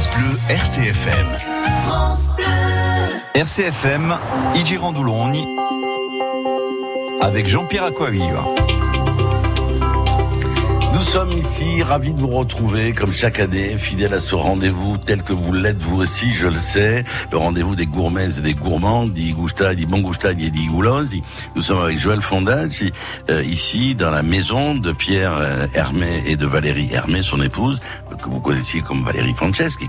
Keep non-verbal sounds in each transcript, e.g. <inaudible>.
France Bleu RCFM. France Bleu. RCFM, avec Jean-Pierre Aquaviva. Nous sommes ici ravis de vous retrouver comme chaque année, fidèles à ce rendez-vous tel que vous l'êtes vous aussi, je le sais, le rendez-vous des gourmets et des gourmands, di gusta, di bon gusta, di gulosi. Nous sommes avec Joël Fondage, euh, ici dans la maison de Pierre euh, Hermé et de Valérie Hermé, son épouse, que vous connaissiez comme Valérie Franceschi,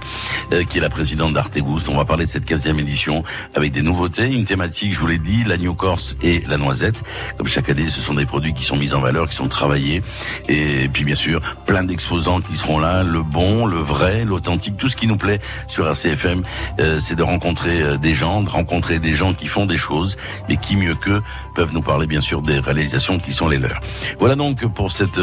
euh, qui est la présidente d'Artegoust. On va parler de cette 15e édition avec des nouveautés, une thématique, je vous l'ai dit, l'agneau corse et la noisette. Comme chaque année, ce sont des produits qui sont mis en valeur, qui sont travaillés et bien sûr plein d'exposants qui seront là, le bon, le vrai, l'authentique, tout ce qui nous plaît sur RCFM, euh, c'est de rencontrer euh, des gens, de rencontrer des gens qui font des choses et qui mieux qu'eux peuvent nous parler bien sûr des réalisations qui sont les leurs. Voilà donc pour cette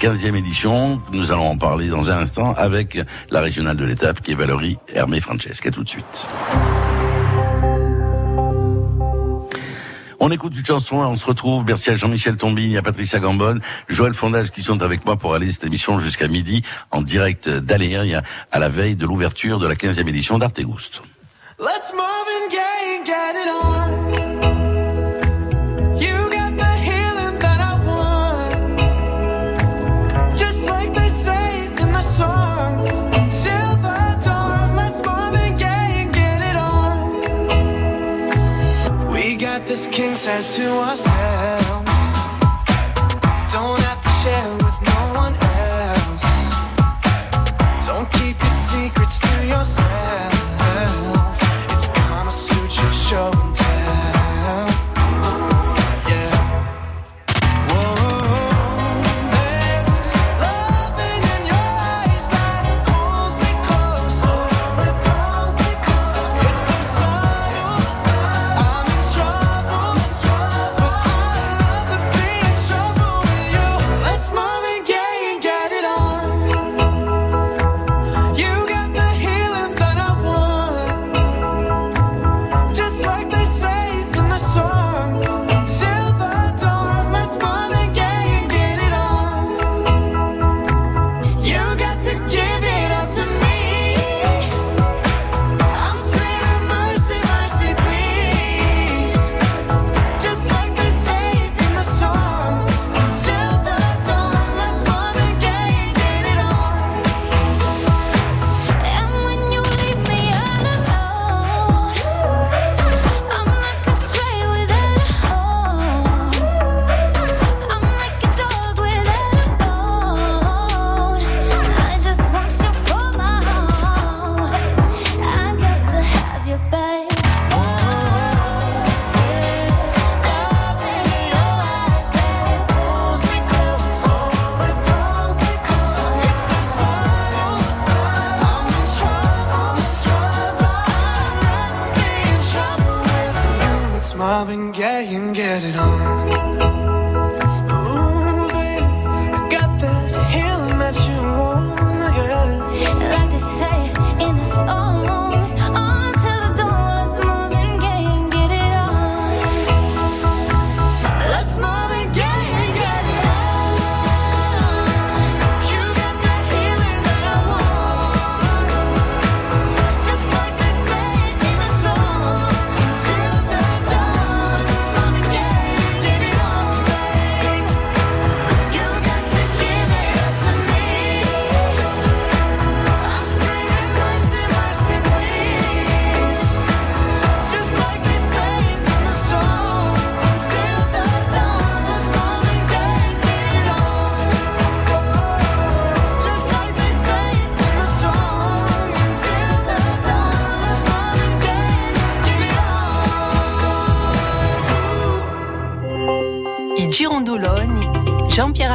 15e euh, édition, nous allons en parler dans un instant avec la régionale de l'étape qui est Valérie Hermé Francesca tout de suite. On écoute une chanson et on se retrouve. Merci à Jean-Michel Tombini, à Patricia Gambonne, Joël Fondage qui sont avec moi pour aller cette émission jusqu'à midi en direct d'Aléria à la veille de l'ouverture de la 15e édition d'Artegoust. Let's this king says to ourselves Don't have to share with no one else. Don't keep your secrets to yourself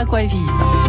Jean-Pierre Aquavive.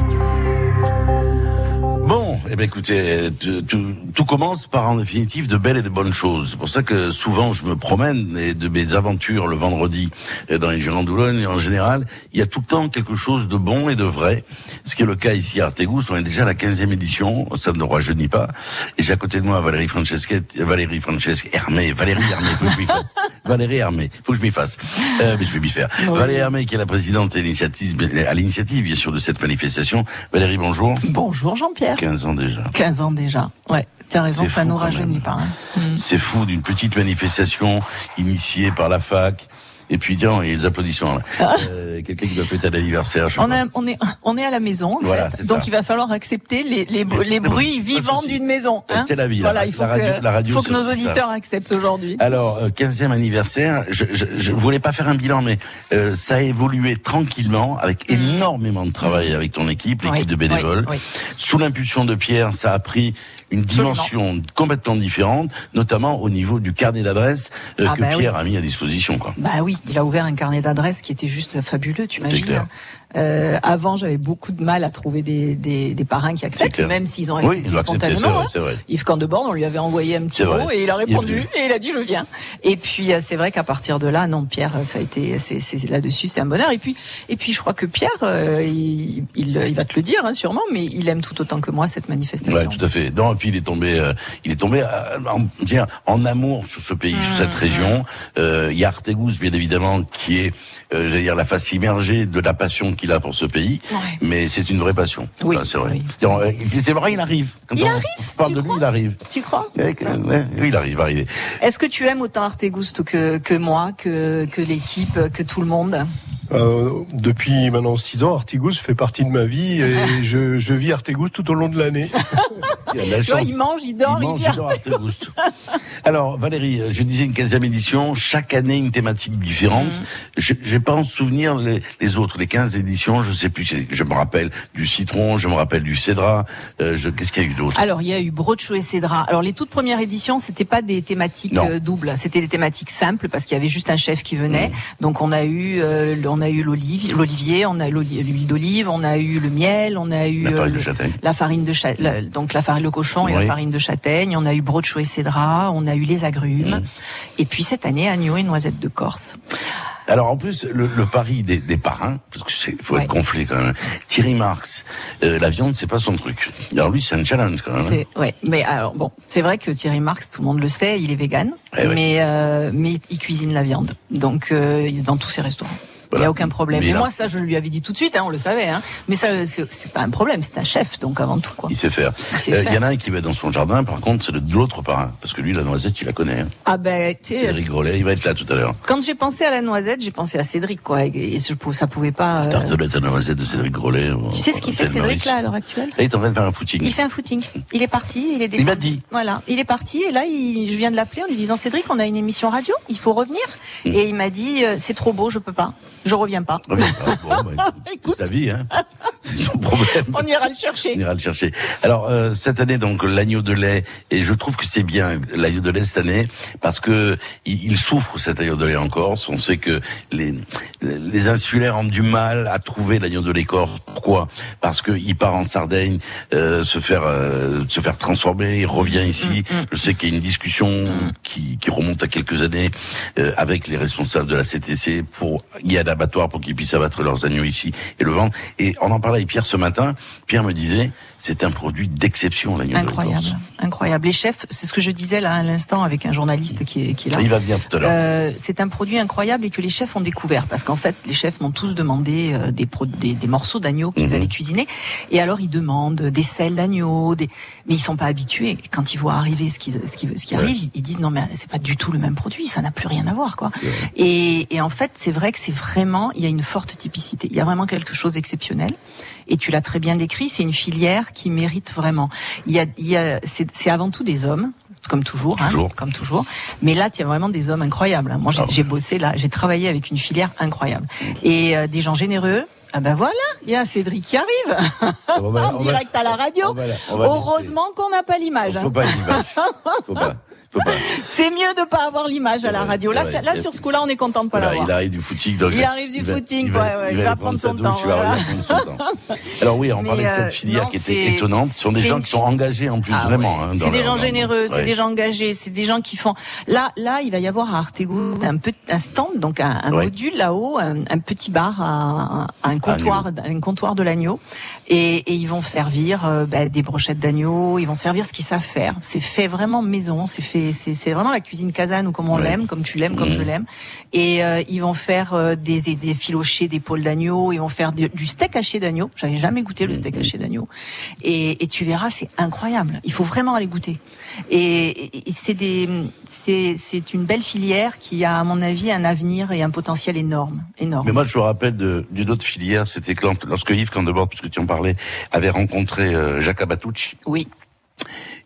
Eh bien, écoutez, tout, commence par en définitive de belles et de bonnes choses. C'est pour ça que souvent je me promène et de mes aventures le vendredi dans les Gérants d'Oulogne, en général, il y a tout le temps quelque chose de bon et de vrai. Ce qui est le cas ici à Artegous. On est déjà à la 15e édition, ça ne rajeunit pas. Et j'ai à côté de moi Valérie Francesca, Valérie Francesca, Hermé, Valérie Hermé, que je fasse. Valérie Hermé, faut que je m'y fasse. Euh, mais je vais m'y faire. Valérie Hermé, qui est la présidente à l'initiative, à l'initiative, bien sûr, de cette manifestation. Valérie, bonjour. Bonjour Jean-Pierre. 15 ans déjà. 15 ans déjà, ouais. T'as raison, ça nous rajeunit pas. Hein. Mm. C'est fou d'une petite manifestation initiée par la fac et puis tiens, les applaudissements. Ah. <laughs> Euh, quelqu'un qui doit fêter l'anniversaire. On, on, est on est à la maison. voilà, fait. Donc il va falloir accepter les, les, les bruits vivants d'une maison. Hein c'est la vie. Voilà, il faut que, la radio, faut que nos auditeurs acceptent aujourd'hui. Alors, 15e euh, anniversaire. Je, je, je, voulais pas faire un bilan, mais euh, ça a évolué tranquillement avec mm. énormément de travail avec ton équipe, l'équipe de bénévoles. Sous l'impulsion de Pierre, ça a pris une dimension complètement différente, notamment au niveau du carnet d'adresses euh, ah que bah Pierre a mis à disposition. Quoi. Bah oui, il a ouvert un carnet d'adresses qui était juste fabuleux, tu imagines. Euh, avant, j'avais beaucoup de mal à trouver des, des, des parrains qui acceptent, même s'ils ont accepté spontanément. Vrai, vrai. Yves Candeborn, on lui avait envoyé un petit mot et il a répondu et il a dit je viens. Et puis euh, c'est vrai qu'à partir de là, non, Pierre, ça a été, c'est là-dessus, c'est un bonheur. Et puis, et puis je crois que Pierre, euh, il, il, il, va te le dire hein, sûrement, mais il aime tout autant que moi cette manifestation. Ouais, tout à fait. Non, et puis il est tombé, euh, il est tombé en, en amour sur ce pays, sur cette mmh, région. Mmh. Il y a Artegous, bien évidemment, qui est, j'allais dire, la face immergée de la passion qu'il a pour ce pays, mais c'est une vraie passion. Oui, c'est vrai. Euh, c'est vrai, il arrive. Quand il on arrive. parle de lui, il arrive. Tu crois Oui, il arrive. Est-ce que tu aimes autant Artegusto que que moi, que que l'équipe, que tout le monde? Euh, depuis maintenant six ans, Artigous fait partie de ma vie et <laughs> je, je vis Artigous tout au long de l'année. <laughs> il, il mange, il dort, il, mange, il dort <laughs> Alors Valérie, je disais une 15e édition, chaque année une thématique différente. Mm. Je n'ai pas en souvenir les, les, autres, les 15 éditions, je sais plus. Je me rappelle du citron, je me rappelle du cédra. Euh, Qu'est-ce qu'il y a eu d'autre? Alors il y a eu brocho et cédra. Alors les toutes premières éditions, c'était pas des thématiques euh, doubles, c'était des thématiques simples parce qu'il y avait juste un chef qui venait. Mm. Donc on a eu euh, on a eu l'olivier, on a eu l'huile d'olive, on a eu le miel, on a eu la farine de châtaigne, la farine de donc la farine de cochon et la farine de châtaigne. On a eu brocho et cédra, on a eu les agrumes, et puis cette année agneau et noisette de Corse. Alors en plus le, le pari des, des, parrains, parce que c'est faut être gonflé quand même. Thierry Marx, euh, la viande c'est pas son truc. Alors lui c'est un challenge quand même. Hein. Ouais, mais alors bon, c'est vrai que Thierry Marx, tout le monde le sait, il est vegan, eh mais euh, mais il cuisine la viande, donc euh, dans tous ses restaurants. Il n'y a aucun problème. Mais, moi, ça, je lui avais dit tout de suite, hein, on le savait. Hein. Mais ça, c'est pas un problème, c'est un chef, donc avant tout. Quoi. Il sait faire. Il euh, y en a un qui va dans son jardin, par contre, c'est de l'autre parrain. Parce que lui, la noisette, tu la connais. Hein. Ah ben, tu. Cédric Grolet, il va être là tout à l'heure. Quand j'ai pensé à la noisette, j'ai pensé à Cédric, quoi. Et, ça pouvait pas. Euh... Tartelette à noisette de Cédric Grolet. Tu sais ce qu'il fait, Cédric, là, à l'heure actuelle? Là, il est en train de faire un footing. Il fait un footing. Il est parti, il est descendu. Il m'a dit. Voilà. Il est parti, et là, il, je viens de l'appeler en lui disant, Cédric, on a une émission radio, il faut revenir. Hmm. Et il m'a dit, euh, c'est trop beau, je peux pas. Je reviens pas. Bon, bah, <laughs> sa vie, hein. C'est son problème. On ira le chercher. On ira le chercher. Alors euh, cette année donc l'agneau de lait et je trouve que c'est bien l'agneau de lait cette année parce que il, souffre cet agneau de lait en Corse. On sait que les les insulaires ont du mal à trouver l'agneau de lait corse. Pourquoi? Parce que il part en Sardaigne euh, se faire euh, se faire transformer, il revient ici. Mm, mm. Je sais qu'il y a une discussion mm. qui, qui remonte à quelques années euh, avec les responsables de la CTC pour il y a d'abattoir pour qu'ils puissent abattre leurs agneaux ici et le vendre. Et on en parlait avec Pierre ce matin. Pierre me disait, c'est un produit d'exception, l'agneau Incroyable, incroyable. Les chefs, c'est ce que je disais là à l'instant avec un journaliste qui est, qui est là. Il va venir tout à l'heure. Euh, c'est un produit incroyable et que les chefs ont découvert parce qu'en fait, les chefs m'ont tous demandé euh, des, des, des, morceaux d'agneau qu'ils mhm. allaient cuisiner. Et alors, ils demandent des selles d'agneau, des... mais ils sont pas habitués. Et quand ils voient arriver ce qui, ce qui, ce qui arrive, ils disent non, mais c'est pas du tout le même produit, ça n'a plus rien à voir, quoi. Et, et en fait, c'est vrai que c'est vraiment, il y a une forte typicité. Il y a vraiment quelque chose d'exceptionnel. Et tu l'as très bien décrit, c'est une filière qui mérite vraiment. Il y a, il y a c'est avant tout des hommes comme toujours, hein, toujours. comme toujours. Mais là, tu as vraiment des hommes incroyables. Moi, j'ai ah bossé là, j'ai travaillé avec une filière incroyable et euh, des gens généreux. Ah ben voilà, il y a Cédric qui arrive <laughs> en direct à la radio. Heureusement qu'on n'a pas l'image. Faut pas l'image. Faut pas. C'est mieux de pas avoir l'image à la radio. Là, là, sur ce coup-là, on est content de pas l'avoir. Il arrive du footing. il arrive du footing. Il va, il va, prendre, son temps, <laughs> Alors oui, on parlait de cette euh, filière qui était étonnante. Ce sont des gens qui sont engagés en plus ah vraiment. Hein, c'est des gens généreux, c'est des gens engagés, c'est des gens qui font. Là, là, il va y avoir à Artego un peu un stand, donc un, module là-haut, un, petit bar, un comptoir, un comptoir de l'agneau, et, et, ils vont servir euh, bah, des brochettes d'agneau. Ils vont servir ce qu'ils savent faire. C'est fait vraiment maison. C'est fait c'est c'est vraiment la cuisine casane ou comme on l'aime, comme tu l'aimes, comme je mmh. l'aime. Et euh, ils vont faire euh, des des filochés d'épaule d'agneau, ils vont faire du, steak haché d'agneau. J'avais jamais goûté le steak mmh. haché d'agneau. Et, et tu verras, c'est incroyable. Il faut vraiment aller goûter. Et, et c'est des c'est c'est une belle filière qui a à mon avis un avenir et un potentiel énorme, énorme. Mais moi je me rappelle d'une autre filière, c'était lorsque Yves Candebord, puisque tu en avait rencontré euh, Jacques Abatucci. Oui.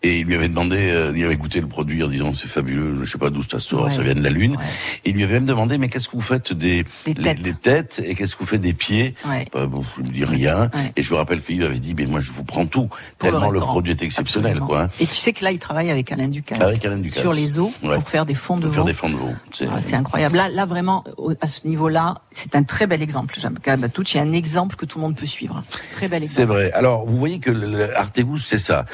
Et il lui avait demandé, euh, il avait goûté le produit en disant c'est fabuleux, je sais pas d'où ça sort, ça vient de la lune. Et il lui avait même demandé mais qu'est-ce que vous faites des les, têtes. et qu'est-ce que vous faites des pieds? Bah, bon, Je me dis rien. Et je me rappelle qu'il avait dit mais moi je vous prends tout tellement le, produit est exceptionnel quoi. Et tu sais que là il travaille avec Alain Ducasse, avec Alain Ducasse. sur les eaux pour faire des fonds de veau. Faire des fonds de veau. Ah, c'est incroyable. Là là vraiment à ce niveau-là c'est un très bel exemple. Batouch est un exemple que tout le monde peut suivre. Très bel exemple. C'est vrai. Alors vous voyez que l'Artegus c'est ça.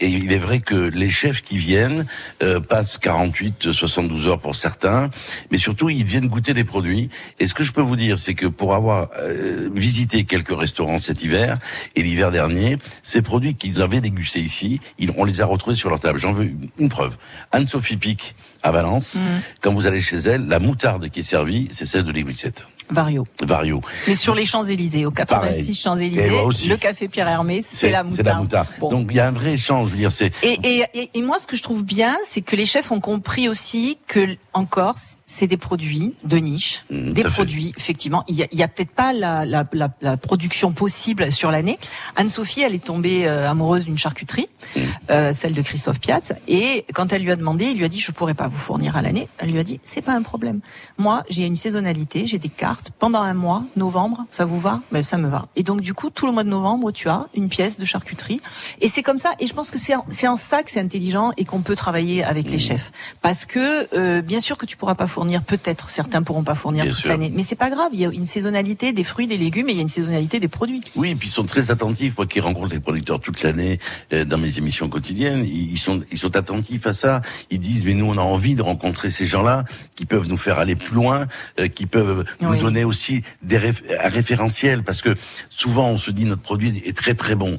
Et il est vrai que les chefs qui viennent euh, passent 48, 72 heures pour certains, mais surtout ils viennent goûter des produits. Et ce que je peux vous dire, c'est que pour avoir euh, visité quelques restaurants cet hiver et l'hiver dernier, ces produits qu'ils avaient dégustés ici, ils, on les a retrouvés sur leur table. J'en veux une preuve. Anne-Sophie Pic à Valence, mm. quand vous allez chez elle, la moutarde qui est servie, c'est celle de l'Église Vario. Vario. Mais sur les Champs-Élysées, au 86 Champs-Élysées, le café Pierre Hermé, c'est la moutarde. C'est la moutarde. Donc il y a un vrai échange, je veux dire, c'est. Et, et, et, moi, ce que je trouve bien, c'est que les chefs ont compris aussi que en Corse, c'est des produits de niche, mmh, des produits. Effectivement, il y a, a peut-être pas la, la, la, la, production possible sur l'année. Anne-Sophie, elle est tombée euh, amoureuse d'une charcuterie, mmh. euh, celle de Christophe Piatz, et quand elle lui a demandé, il lui a dit je pourrais pas vous fournir à l'année. Elle lui a dit c'est pas un problème. Moi, j'ai une saisonnalité, j'ai des cartes pendant un mois, novembre, ça vous va? Ben ça me va. Et donc du coup, tout le mois de novembre, tu as une pièce de charcuterie, et c'est comme ça. Et je pense que c'est c'est en ça que c'est intelligent et qu'on peut travailler avec les mmh. chefs, parce que euh, bien sûr que tu pourras pas fournir, peut-être certains pourront pas fournir toute l'année, mais c'est pas grave. Il y a une saisonnalité des fruits, des légumes, et il y a une saisonnalité des produits. Oui, et puis ils sont très attentifs. Moi qui rencontre les producteurs toute l'année euh, dans mes émissions quotidiennes, ils sont ils sont attentifs à ça. Ils disent mais nous on a envie de rencontrer ces gens-là qui peuvent nous faire aller plus loin, euh, qui peuvent nous donner aussi des référentiels parce que souvent on se dit notre produit est très très bon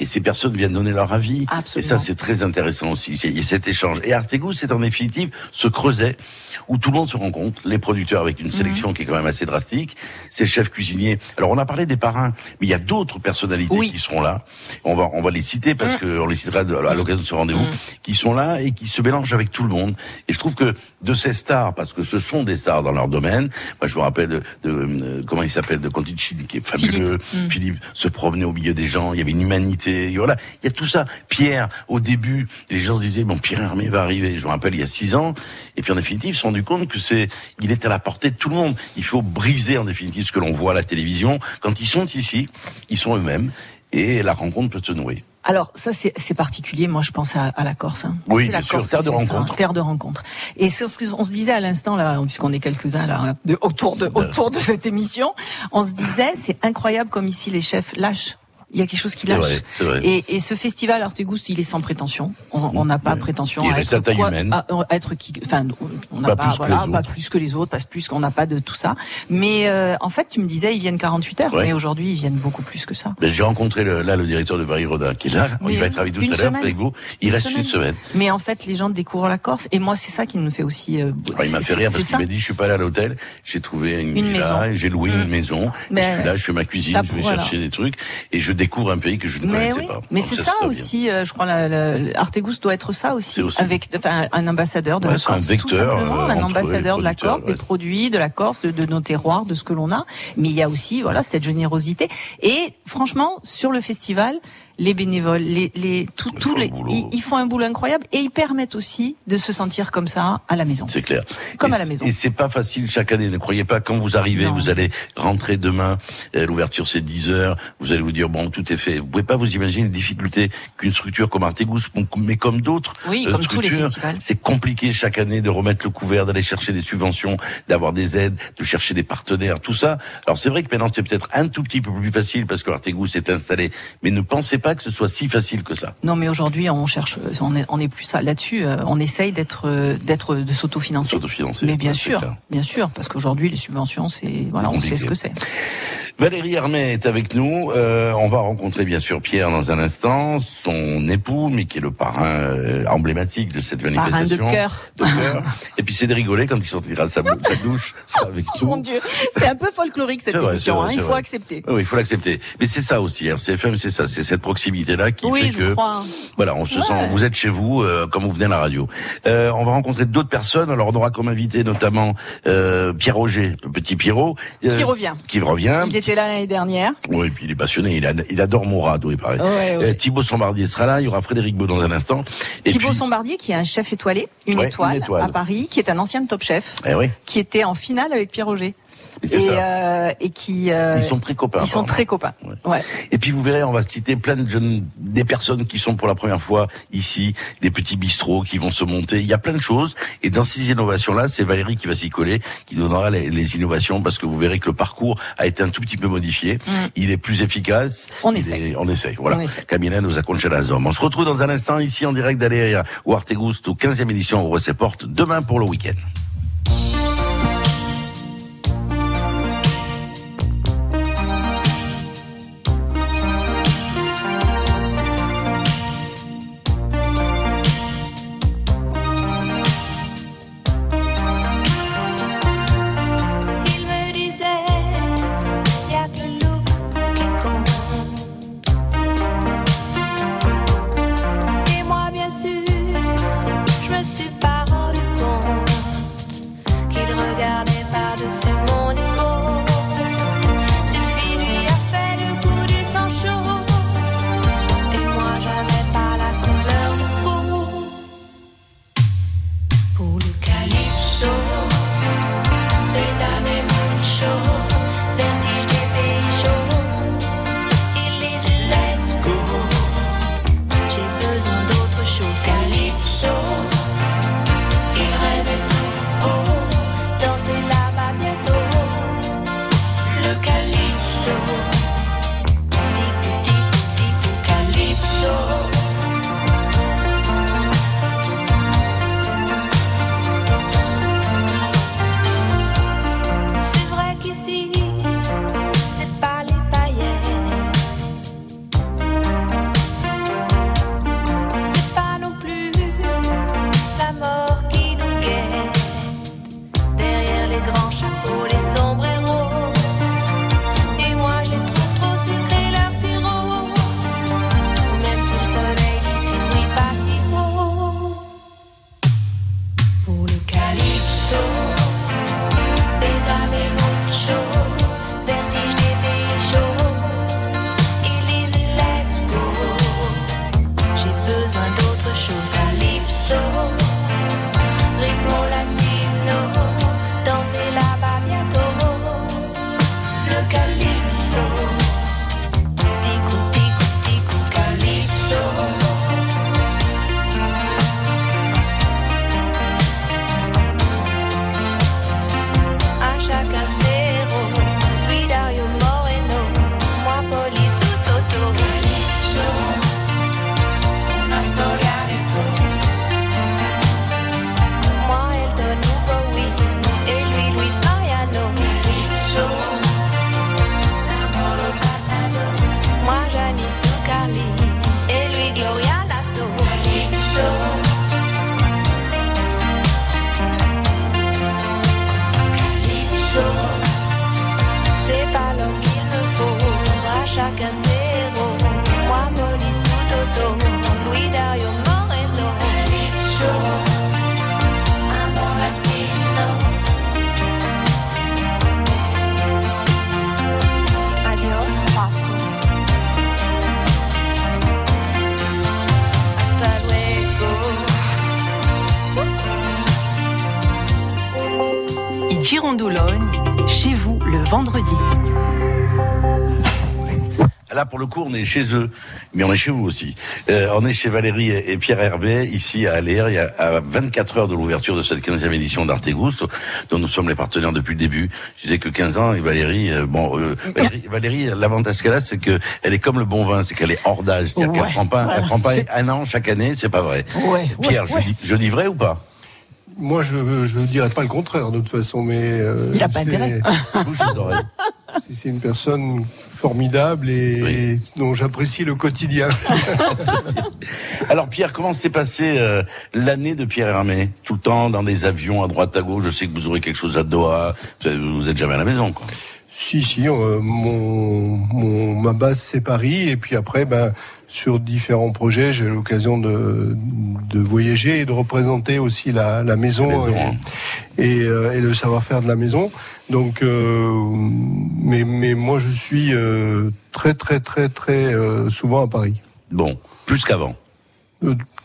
et ces personnes viennent donner leur avis. Et ça, c'est très intéressant aussi. Il y a cet échange. Et Artegou, c'est en définitive ce creuset où tout le monde se rencontre, les producteurs avec une mhm. sélection qui est quand même assez drastique, ces chefs cuisiniers. Alors, on a parlé des parrains, mais il y a d'autres personnalités qui seront là. On va, on va les citer parce mhm. qu'on les citera à l'occasion de ce rendez-vous, mhm. qui sont là et qui se mélangent avec tout le monde. Et je trouve que de ces stars, parce que ce sont des stars dans leur domaine, moi je me rappelle de, de euh, comment il s'appelle, de Conticini, qui est fabuleux. Philippe. Philippe se promenait au milieu des gens, il y avait une humanité voilà, il y a tout ça. Pierre, au début, les gens se disaient bon, Pierre Hermé va arriver. Je me rappelle il y a six ans, et puis en définitive, ils se sont rendu compte que c'est, il est à la portée de tout le monde. Il faut briser en définitive ce que l'on voit à la télévision. Quand ils sont ici, ils sont eux-mêmes, et la rencontre peut se nouer. Alors ça c'est particulier, moi je pense à, la Corse. Hein. Oui, la Corse, terre de rencontre. terre de rencontre. Et ce qu'on se disait à l'instant là, puisqu'on est quelques-uns là autour de autour de cette émission, on se disait c'est incroyable comme ici les chefs lâchent il y a quelque chose qui lâche. Et, et, ce festival Artegus, il est sans prétention. On n'a pas prétention à être, quoi, humaine. À, être qui, enfin, on n'a pas, voilà, pas plus que les autres, pas plus qu'on n'a pas de tout ça. Mais euh, en fait, tu me disais, ils viennent 48 heures, mais aujourd'hui, ils viennent beaucoup plus que ça. J'ai rencontré le, là le directeur de Varie Rodin, qui est là. il va être avec tout à l'heure avec vous. Il reste une semaine. Mais en fait, les gens découvrent la Corse, et moi, c'est ça qui me fait aussi. Euh, il m'a fait rire parce qu'il m'a dit, je suis pas allé à l'hôtel, j'ai trouvé une, une villa, j'ai loué une mm. maison, je suis là, je fais ma cuisine, je vais chercher des trucs, et je découvre un pays que je ne mais connaissais pas. Mais c'est ça, aussi, euh, je crois, la, la, Artegus doit être ça aussi, avec enfin, un ambassadeur de la Corse, un vecteur, tout simplement, euh, un ambassadeur de la Corse, des produits, de la Corse, de, de nos terroirs, de ce que l'on a. Mais il y a aussi, voilà, cette générosité. Et franchement, sur le festival, les bénévoles, les, les tout, tous les, ils, font un boulot incroyable et ils permettent aussi de se sentir comme ça à la maison. C'est clair. Comme à la maison. Et c'est pas facile chaque année. Ne croyez pas quand vous arrivez, vous allez rentrer demain. Euh, l'ouverture c'est 10 heures. Vous allez vous dire bon, tout est fait. Vous pouvez pas vous imaginer les difficultés qu'une structure comme Artegus, mais comme d'autres oui, euh, comme tous les festivals. C'est compliqué chaque année de remettre le couvert, d'aller chercher des subventions, d'avoir des aides, de chercher des partenaires, tout ça. Alors c'est vrai que maintenant c'est peut-être un tout petit peu plus facile parce que Artegus est installé, mais ne pensez pas que ce soit si facile que ça. Non, mais aujourd'hui, on cherche, on est, on est plus là-dessus. Euh, on essaye d'être, euh, d'être, de s'autofinancer. S'autofinancer. Mais bien sûr, bien sûr, parce qu'aujourd'hui, les subventions, c'est, voilà, on sait ce que c'est. Valérie Hermé est avec nous. Euh, on va rencontrer bien sûr Pierre dans un instant, son époux, mais qui est le parrain euh, emblématique de cette manifestation. Parrain de cœur. De cœur. Et puis c'est de rigoler quand il sortira sa, sa douche <laughs> sera avec Oh nous. mon Dieu, c'est un peu folklorique cette vrai, émission, c'est vrai, hein, il faut vrai. accepter. Oui, il faut l'accepter. Mais c'est ça aussi, RCFM, c'est ça, c'est cette proximité-là qui Oui, fait je que, crois. voilà, on se Ouais. sent, vous êtes chez vous, euh, comme vous venez à la radio. Euh, on va rencontrer d'autres personnes. Alors, on aura comme invité notamment euh, Pierre Roger, le petit Pierrot, euh, Qui revient. qui revient. Il là l'année dernière. Oui, et puis il est passionné, il, a- il adore Mourad, oui, pareil. Ouais, ouais. Euh, Thibaut Sombardier sera là, il y aura Frédéric Beau dans un instant. Et Thibaut puis, Sombardier, qui est un chef étoilé, une, Ouais, étoile, une étoile. à Paris, qui est un ancien top chef, eh oui, qui était en finale avec Pierre Roger. Et Et, ça. euh, et qui... euh, Ils sont très copains. ils sont très copains. Ouais. Ouais. Et puis vous verrez, on va citer plein de jeunes, des personnes qui sont pour la première fois ici, des petits bistrots qui vont se monter. Il y a plein de choses. Et dans ces innovations-là, c'est Valérie qui va s'y coller, qui donnera les, les innovations parce que vous verrez que le parcours a été un tout petit peu modifié. Il est plus efficace. On essaie. est- on essaie. Voilà. Camina nous a. On se retrouve dans un instant ici en direct d'Aléria ou Artegoust au 15e édition au ses portes demain pour le week-end. Le coup, on est chez eux, mais on est chez vous aussi. Euh, on est chez Valérie et Pierre Herbet, ici à Alér, il y a à 24 heures de l'ouverture de cette 15e édition d'Artegoust, dont nous sommes les partenaires depuis le début. Je disais que 15 ans, et Valérie, euh, bon, euh, <laughs> Valérie, Valérie, l'avantage qu'elle a, c'est que elle est comme le bon vin, c'est qu'elle est hors d'âge, c'est-à-dire Ouais, qu'elle prend pas, elle prend pas un an chaque année, c'est pas vrai. Ouais, Pierre, ouais, je, ouais. dis, je dis vrai ou pas? Moi, je je dirais pas le contraire de toute façon, mais euh, Il a pas intérêt. <laughs> C'est une personne formidable et Oui. dont j'apprécie le quotidien. <laughs> Alors Pierre, comment s'est passée euh, l'année de Pierre Hermé? Tout le temps dans des avions à droite à gauche. Je sais que vous aurez quelque chose à Doha. Vous vous êtes jamais à la maison, quoi. Si, si, euh, mon, mon, ma base c'est Paris et puis après, ben, sur différents projets, j'ai l'occasion de, de voyager et de représenter aussi la, la maison, La maison, et, hein. et, euh, et le savoir-faire de la maison. Donc, euh, mais, mais moi je suis euh, très très très très souvent à Paris, Bon, plus qu'avant.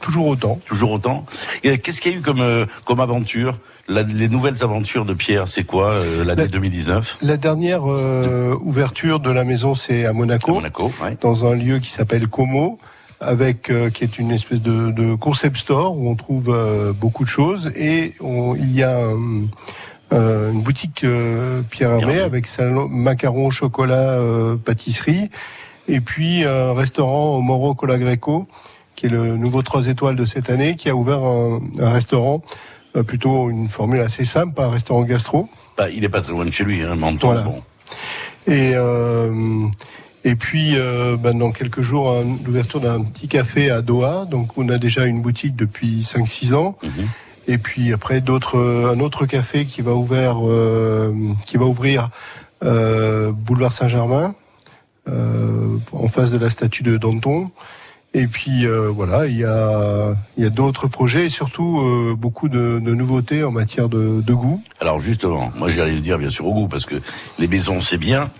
Toujours autant. Toujours autant. Qu'est-ce qu'il y a eu comme comme aventure? La- Les nouvelles aventures de Pierre, c'est quoi euh, l'année La- 2019 La dernière euh, ouverture de la maison, c'est à à Monaco. Monaco ouais. dans un lieu qui s'appelle Como, avec euh, qui est une espèce de, de concept store où on trouve euh, beaucoup de choses et on- il y a euh, euh, une boutique euh, Pierre Hermé avec salon macarons, chocolat, euh, pâtisserie et puis un restaurant au Moro Cola Greco qui est le nouveau 3 étoiles de cette année qui a ouvert un, un restaurant plutôt une formule assez simple, pas un restaurant gastro. Bah, il est pas très loin de chez lui, hein, Menton. Voilà. Bon. Et euh, et puis euh, ben, dans quelques jours un- l'ouverture d'un petit café à Doha. Donc on a déjà une boutique depuis 5-6 ans. Mhm. Et puis après d'autres euh, un autre café qui va ouvert euh, qui va ouvrir euh, boulevard Saint-Germain euh, en face de la statue de Danton. Et puis euh, voilà, il y a y a d'autres projets et surtout euh, beaucoup de, de nouveautés en matière de, de goût. Alors justement, moi j'allais le dire bien sûr au goût parce que les maisons c'est bien,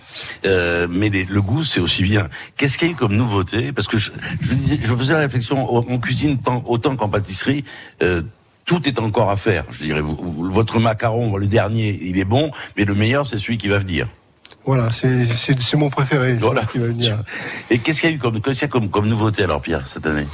euh, mais les- le goût c'est aussi bien. Qu'est-ce qu'il y a eu comme nouveauté? Parce que je, je disais, je faisais la réflexion en cuisine tant, autant qu'en pâtisserie. euh, tout est encore à faire. Je dirais, votre macaron, le dernier, il est bon, mais le meilleur, c'est celui qui va venir. Voilà, c'est mon préféré. Voilà. qui va venir. Et qu'est-ce qu'il y a eu comme, comme, comme nouveauté alors, Pierre, cette année?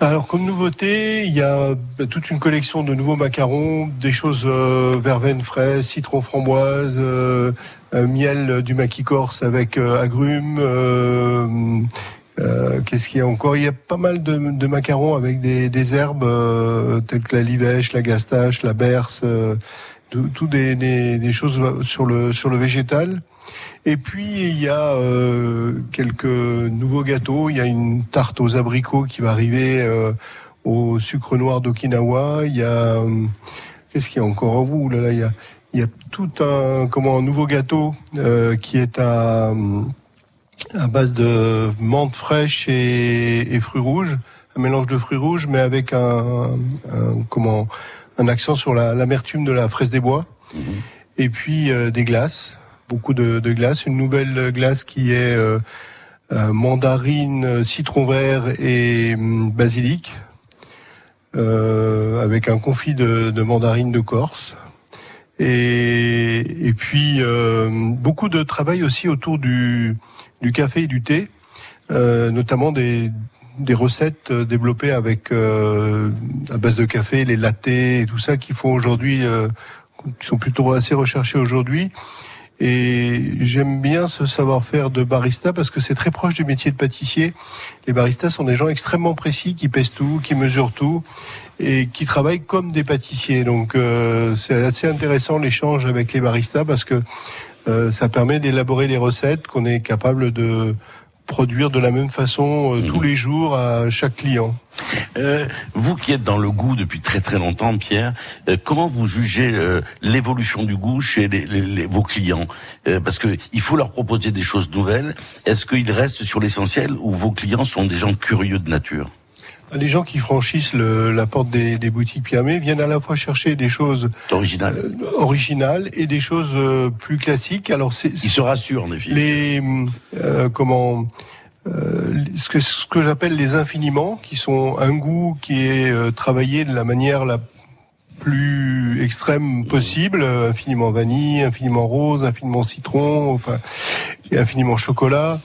Alors comme nouveauté, il y a bah, toute une collection de nouveaux macarons, des choses euh, verveine fraise, citron framboise, euh, euh, miel du maquis corse avec euh, agrumes. euh, euh, Qu'est-ce qu'il y a encore? Il y a pas mal de, de macarons avec des, des herbes euh, telles que la livèche, la gastache, la berce, euh, tout, tout des, des, des choses sur le sur le végétal. Et puis il y a euh, quelques nouveaux gâteaux. Il y a une tarte aux abricots qui va arriver euh, au sucre noir d'Okinawa. Il y a euh, qu'est-ce qu'il y a encore? Ouh là là, il y a il y a tout un comment un nouveau gâteau qui est à à base de menthe fraîche et, et fruits rouges, un mélange de fruits rouges, mais avec un, un- comment un accent sur la- l'amertume de la fraise des bois. Et puis des glaces, beaucoup de, de glaces. Une nouvelle glace qui est euh, euh, mandarine, citron vert et hum, basilic, euh, avec un confit de, mandarine de Corse. Et, puis beaucoup de travail aussi autour du, café et du thé, notamment des, des recettes développées avec euh, à base de café, les lattés et tout ça qui font aujourd'hui, sont plutôt assez recherchés aujourd'hui. Et j'aime bien ce savoir-faire de barista parce que c'est très proche du métier de pâtissier. Les baristas sont des gens extrêmement précis qui pèsent tout, qui mesurent tout et qui travaillent comme des pâtissiers. Donc euh, c'est assez intéressant l'échange avec les baristas parce que euh, ça permet d'élaborer des recettes qu'on est capable de produire de la même façon euh, tous les jours à chaque client. Euh, vous qui êtes dans le goût depuis très très longtemps, Pierre, euh, comment vous jugez l'évolution du goût chez les, les- les- vos clients? Parce que il faut leur proposer des choses nouvelles. Est-ce qu'ils restent sur l'essentiel ou vos clients sont des gens curieux de nature? Les gens qui franchissent le- la porte des, des boutiques Piamé viennent à la fois chercher des choses Original. euh, originales et des choses euh, plus classiques. Alors c'est Ils se rassurent, les euh, comment euh, ce que ce que j'appelle les infiniments qui sont un goût qui est euh, travaillé de la manière la plus extrême possible infiniment vanille infiniment rose infiniment citron enfin et infiniment chocolat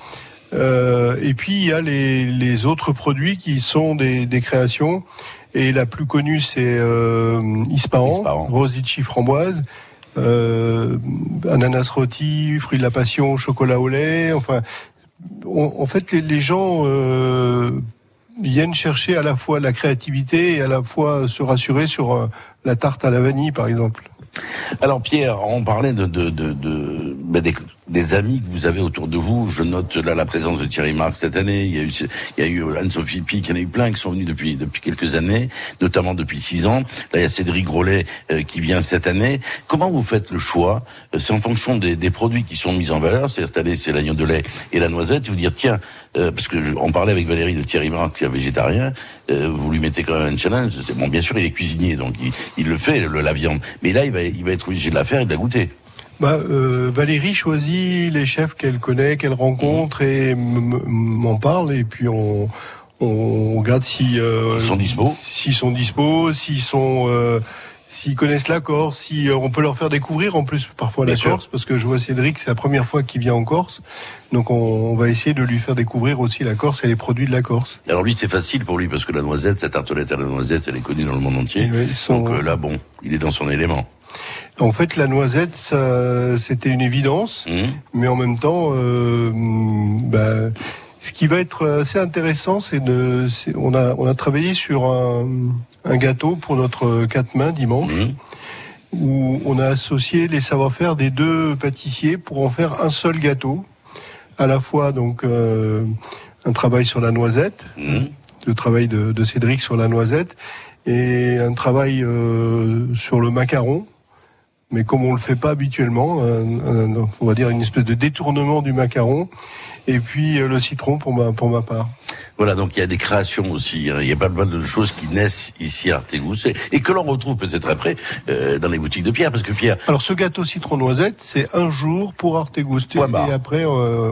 Euh, et puis il y a les, les autres produits qui sont des, des créations et la plus connue c'est euh, Ispahan, litchi framboise euh, ananas rôti, fruits de la passion, chocolat au lait. Enfin, on- en fait, les, les gens euh, viennent chercher à la fois la créativité et à la fois se rassurer sur euh, la tarte à la vanille, par exemple. Alors Pierre, on parlait de, de, de, de- ben, des- des amis que vous avez autour de vous. Je note là la présence de Thierry Marx cette année. Il y a eu, il y a eu Anne-Sophie Pic, il y en a eu plein qui sont venus depuis depuis quelques années, notamment depuis six ans. Là, il y a Cédric Grolet euh, qui vient cette année. Comment vous faites le choix? Euh, C'est en fonction des, des, produits qui sont mis en valeur. C'est installé, c'est l'agneau de lait et la noisette. Et vous dire tiens, euh, parce que je, on parlait avec Valérie de Thierry Marx, qui est végétarien. vous lui mettez quand même un challenge. Bon, bien sûr, il est cuisinier, donc il, il le fait, la viande. Mais là, il va, il va être obligé de la faire et de la goûter. Bah, euh, Valérie choisit les chefs qu'elle connaît, qu'elle rencontre et m'en parle et puis on, on regarde si euh, ils sont dispo, s'ils sont dispo, s'ils sont euh, s'ils connaissent la Corse, si euh, on peut leur faire découvrir en plus parfois la Corse, parce que je vois Cédric, c'est la première fois qu'il vient en Corse, donc on, on, va essayer de lui faire découvrir aussi la Corse et les produits de la Corse. Alors lui, c'est facile pour lui parce que la noisette, cette tartelette à la noisette, elle est connue dans le monde entier. Oui, sont... Donc là, bon, il est dans son élément. En fait, la noisette, c'était une évidence, mmh. mais en même temps, euh, bah, ce qui va être assez intéressant, c'est de, on a, on a travaillé sur un, un, gâteau pour notre quatre mains dimanche, mmh. où on a associé les savoir-faire des deux pâtissiers pour en faire un seul gâteau, à la fois donc euh, un travail sur la noisette, mmh. le travail de, de, Cédric sur la noisette, et un travail euh, sur le macaron mais comme on le fait pas habituellement, on va dire une espèce de détournement du macaron, et puis euh, le citron pour ma pour ma part. Voilà, donc il y a des créations aussi. Il y a pas mal de choses qui naissent ici à Artégousse et, que l'on retrouve peut-être après euh, dans les boutiques de Pierre, parce que Pierre. Alors ce gâteau citron noisette, c'est un jour pour Artégousse et après. Euh,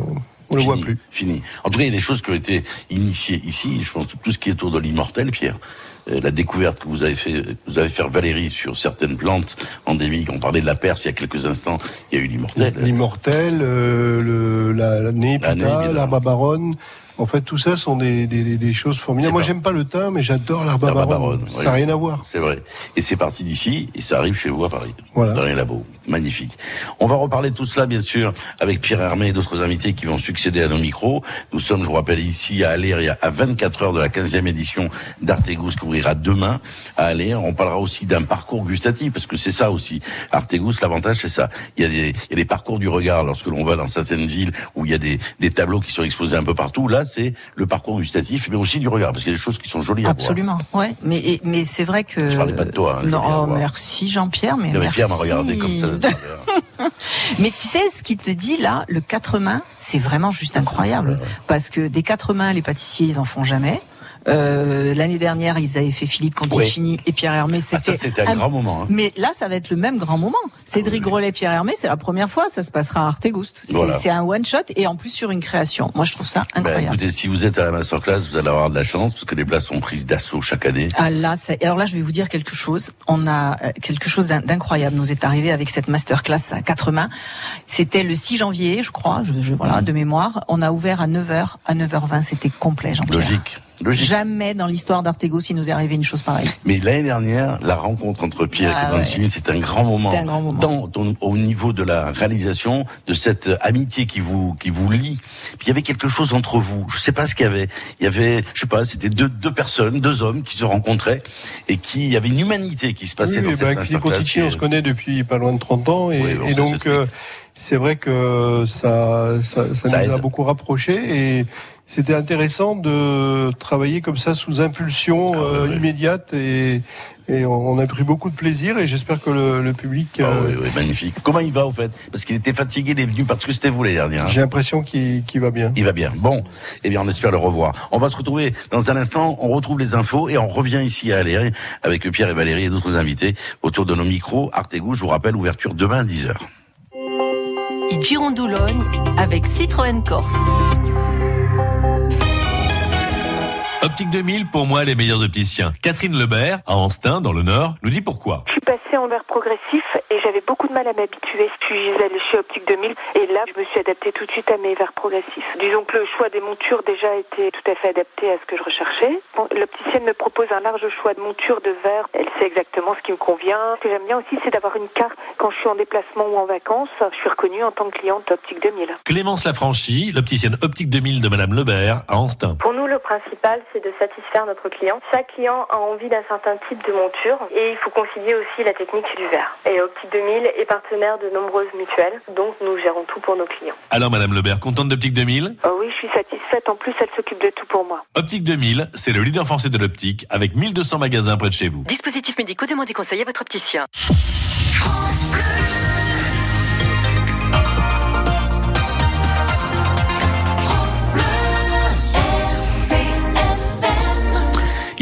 on ne le voit plus. Fini. En tout cas, il y a des choses qui ont été initiées ici. Je pense que tout ce qui est autour de l'immortel, Pierre, euh, la découverte que vous avez fait, vous avez fait Valérie sur certaines plantes endémiques. On parlait de la Perse il y a quelques instants. Il y a eu l'immortel. L'immortel, euh, le, la, la népita, l'arbre baronne. En fait, tout ça sont des, des, des choses formidables. Moi, j'aime pas le thym, mais j'adore l'arbre baronne. Ça n'a rien à voir. C'est vrai. Et c'est parti d'ici, et ça arrive chez vous à Paris, voilà. dans les labos. Magnifique. On va reparler de tout cela, bien sûr, avec Pierre Hermé et d'autres invités qui vont succéder à nos micros. Nous sommes, je vous rappelle, ici à Aléria, à 24 heures de la 15e édition d'Artegous qui ouvrira demain à Aléria. On parlera aussi d'un parcours gustatif, parce que c'est ça aussi. Artegous, l'avantage, c'est ça. Il y, a des, il y a des parcours du regard lorsque l'on va dans certaines villes où il y a des, des tableaux qui sont exposés un peu partout. Là, c'est le parcours gustatif, mais aussi du regard, parce qu'il y a des choses qui sont jolies Absolument, à voir. ouais. Mais, mais c'est vrai que. Je parlais pas de toi. Hein, non, oh, merci Jean-Pierre, mais merci. Pierre m'a regardé comme ça. <laughs> mais tu sais, ce qu'il te dit là, le quatre mains, c'est vraiment juste incroyable. Parce que des quatre mains, les pâtissiers, ils en font jamais. Euh, L'année dernière, ils avaient fait Philippe Conticini et Pierre Hermé. Ah, c'était un, grand moment. Hein. Mais là, ça va être le même grand moment. Cédric ah, Grolet, Pierre Hermé, c'est la première fois. Ça se passera à Artegouste. C'est un one shot et en plus sur une création. Moi, je trouve ça ben, incroyable. écoutez, si vous êtes à la masterclass, vous allez avoir de la chance parce que les places sont prises d'assaut chaque année. Ah là, alors là, je vais vous dire quelque chose. On a euh, quelque chose d'incroyable. Nous est arrivé avec cette masterclass à quatre mains. C'était le 6 janvier, je crois. Je, je voilà, de mémoire. On a ouvert à 9h. À 9h20, c'était complet, Jean-Pierre. Logique. Jamais dans l'histoire d'Artego s'il nous est arrivé une chose pareille. Mais l'année dernière, la rencontre entre Pierre ah, et ouais. c'est un grand moment. Un grand moment. au niveau de la réalisation de cette amitié qui vous qui vous lie. Puis il y avait quelque chose entre vous. Je sais pas ce qu'il y avait. Il y avait, je sais pas, c'était deux deux personnes, deux hommes qui se rencontraient et qui il y avait une humanité qui se passait dans cette bah, on se connaît depuis pas loin de 30 ans et, et donc euh, c'est vrai que ça ça, ça, ça nous a beaucoup rapprochés et c'était intéressant de travailler comme ça sous impulsion ah, euh, immédiate et, et, on a pris beaucoup de plaisir et j'espère que le, le public. Ah, oui, oui, magnifique. Comment il va au fait? Parce qu'il était fatigué, il est venu parce que c'était vous les derniers. Hein. J'ai l'impression qu'il va bien. Il va bien. Bon, eh bien on espère le revoir. On va se retrouver dans un instant. On retrouve les infos et on revient ici à Aléry avec Pierre et Valérie et d'autres invités autour de nos micros. Artegou, je vous rappelle, ouverture demain à 10h. Girondoulogne avec Citroën Corse. Optique 2000, pour moi, les meilleurs opticiens. Catherine Lebert, à Anstin, dans le Nord, nous dit pourquoi. Je suis passée en verre progressif et j'avais beaucoup de mal à m'habituer. Puis j'allais chez Optique 2000 et là, je me suis adaptée tout de suite à mes verres progressifs. Disons que le choix des montures déjà était tout à fait adapté à ce que je recherchais. L'opticienne me propose un large choix de montures de verres. Elle sait exactement ce qui me convient. Ce que j'aime bien aussi, c'est d'avoir une carte quand je suis en déplacement ou en vacances. Je suis reconnue en tant que cliente Optique 2000. Clémence Lafranchi, l'opticienne Optique 2000 de Madame Lebert, à Anstin. Pour nous, le principal, c'est de satisfaire notre client. Chaque client a envie d'un certain type de monture et il faut concilier aussi la technique du verre. Et Optique 2000 est partenaire de nombreuses mutuelles, donc nous gérons tout pour nos clients. Alors Madame Lebert, contente d'Optique 2000 Oh oui, je suis satisfaite. En plus, elle s'occupe de tout pour moi. Optique 2000, c'est le leader français de l'optique avec 1200 magasins près de chez vous. Dispositifs médicaux, demandez conseil à votre opticien.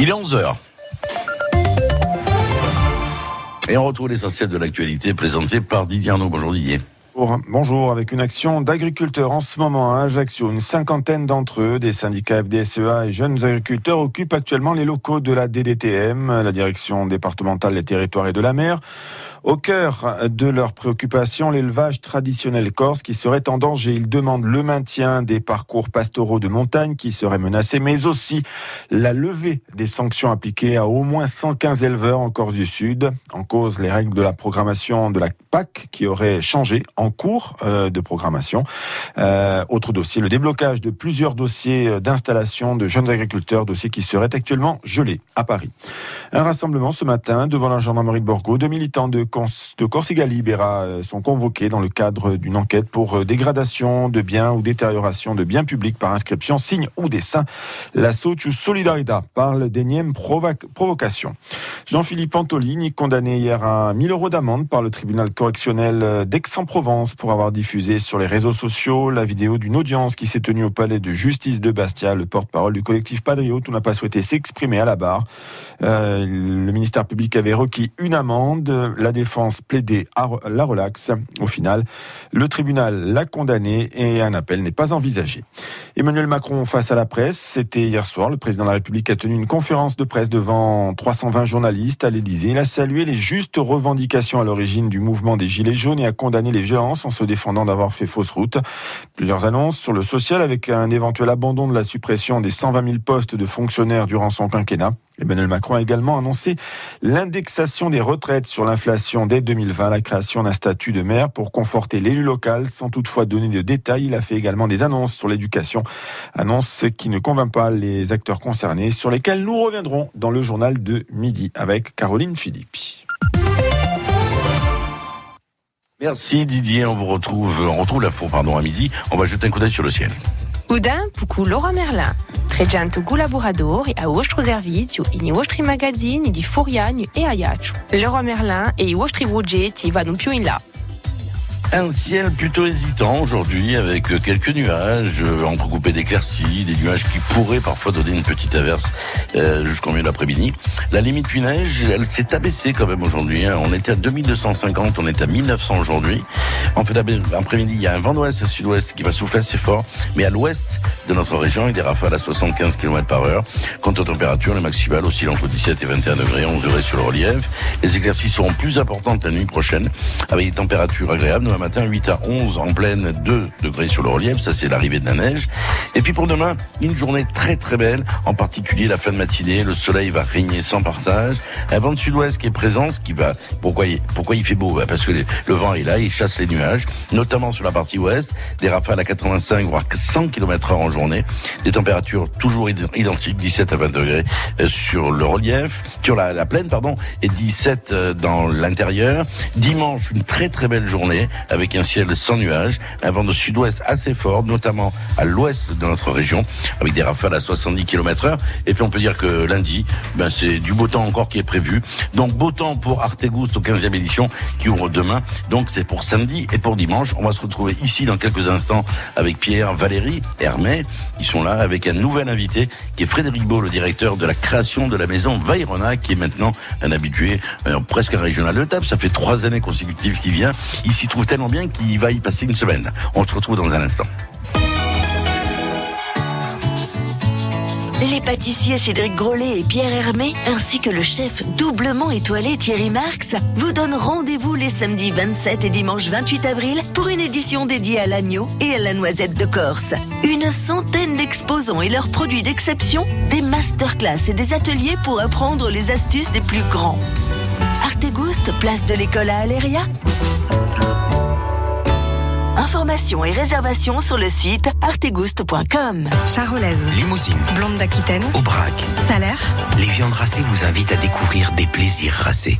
Il est 11h. Et on retrouve l'essentiel de l'actualité présenté par Didier Arnaud. Bonjour Didier. Bonjour. Avec une action d'agriculteurs en ce moment à Ajaccio, une cinquantaine d'entre eux, des syndicats FDSEA et jeunes agriculteurs, occupent actuellement les locaux de la DDTM, la direction départementale des territoires et de la mer. Au cœur de leurs préoccupations, l'élevage traditionnel corse qui serait en danger. Ils demandent le maintien des parcours pastoraux de montagne qui seraient menacés, mais aussi la levée des sanctions appliquées à au moins 115 éleveurs en Corse du Sud. En cause, les règles de la programmation de la PAC qui auraient changé en cours euh, de programmation. Euh, autre dossier, le déblocage de plusieurs dossiers d'installation de jeunes agriculteurs, dossiers qui seraient actuellement gelés à Paris. Un rassemblement ce matin devant la gendarmerie de Borgo. Deux militants de de Corsica Libera euh, sont convoqués dans le cadre d'une enquête pour euh, dégradation de biens ou détérioration de biens publics par inscription, signe ou dessin. La Socio Solidarita parle d'énième provocation. Jean-Philippe Antolini, condamné hier à 1000 euros d'amende par le tribunal correctionnel euh, d'Aix-en-Provence pour avoir diffusé sur les réseaux sociaux la vidéo d'une audience qui s'est tenue au palais de justice de Bastia. Le porte-parole du collectif Padrio tout n'a pas souhaité s'exprimer à la barre. Le ministère public avait requis une amende. La défense plaidait à la relaxe. Au final, le tribunal l'a condamné et un appel n'est pas envisagé. Emmanuel Macron face à la presse, c'était hier soir. Le président de la République a tenu une conférence de presse devant 320 journalistes à l'Élysée. Il a salué les justes revendications à l'origine du mouvement des Gilets jaunes et a condamné les violences en se défendant d'avoir fait fausse route. Plusieurs annonces sur le social avec un éventuel abandon de la suppression des 120 000 postes de fonctionnaires durant son quinquennat. Emmanuel Macron a également annoncé l'indexation des retraites sur l'inflation dès 2020, la création d'un statut de maire pour conforter l'élu local sans toutefois donner de détails. Il a fait également des annonces sur l'éducation, annonces qui ne convainc pas les acteurs concernés sur lesquels nous reviendrons dans le journal de midi avec Caroline Philippi. Merci Didier, on vous retrouve, on retrouve l'info pardon à midi. On va jeter un coup d'œil sur le ciel. Udin puku Laura Merlin. Tregianto collaboratori a vostro servizio in i vostri magazzini di Furiani e Ajaccio. Leroy Merlin e i vostri progetti vanno più in là. Un ciel plutôt hésitant aujourd'hui avec quelques nuages euh, entrecoupés d'éclaircies, des nuages qui pourraient parfois donner une petite averse euh, jusqu'au milieu de l'après-midi. La limite pluie neige, elle s'est abaissée quand même aujourd'hui. hein. On était à 2250, on est à 1900 aujourd'hui. En fait, après-midi, il y a un vent d'ouest sud-ouest qui va souffler assez fort, mais à l'ouest de notre région, avec des rafales à 75 km par heure. Quant aux températures, les maximales oscillent entre 17 et 21 degrés, 11 degrés sur le relief. Les éclaircies seront plus importantes la nuit prochaine, avec des températures agréables. Matin, 8 à 11 en pleine, 2 degrés sur le relief. Ça, c'est l'arrivée de la neige. Et puis pour demain, une journée très très belle, en particulier la fin de matinée. Le soleil va régner sans partage. Un vent de sud-ouest qui est présent, ce qui va. Pourquoi pourquoi il fait beau? Bah, Parce que le vent est là, il chasse les nuages, notamment sur la partie ouest. Des rafales à 85 voire 100 km heure en journée. Des températures toujours id- identiques, 17 à 20 degrés euh, sur le relief, sur la, la plaine, pardon, et 17 euh, dans l'intérieur. Dimanche, une très très belle journée avec un ciel sans nuages, un vent de sud-ouest assez fort, notamment à l'ouest de notre région, avec des rafales à 70 km heure. Et puis on peut dire que lundi, ben c'est du beau temps encore qui est prévu. Donc beau temps pour Artegus au 15e édition qui ouvre demain. Donc c'est pour samedi et pour dimanche. On va se retrouver ici dans quelques instants avec Pierre, Valérie, Hermé. Ils sont là avec un nouvel invité qui est Frédéric Beau, le directeur de la création de la maison Vairona, qui est maintenant un habitué, euh, presque un régional de table. Ça fait trois années consécutives qu'il vient. Il trouve tellement bien qu'il va y passer une semaine. On se retrouve dans un instant. Les pâtissiers Cédric Grolet et Pierre Hermé, ainsi que le chef doublement étoilé Thierry Marx, vous donnent rendez-vous les samedis 27 et dimanche 28 avril pour une édition dédiée à l'agneau et à la noisette de Corse. Une centaine d'exposants et leurs produits d'exception, des masterclass et des ateliers pour apprendre les astuces des plus grands. Artegoust, place de l'école à Aléria Informations et réservations sur le site artegouste.com. Charolaise, Limousine, blonde d'Aquitaine, Aubrac. salaire. Les viandes racées vous invitent à découvrir des plaisirs racés.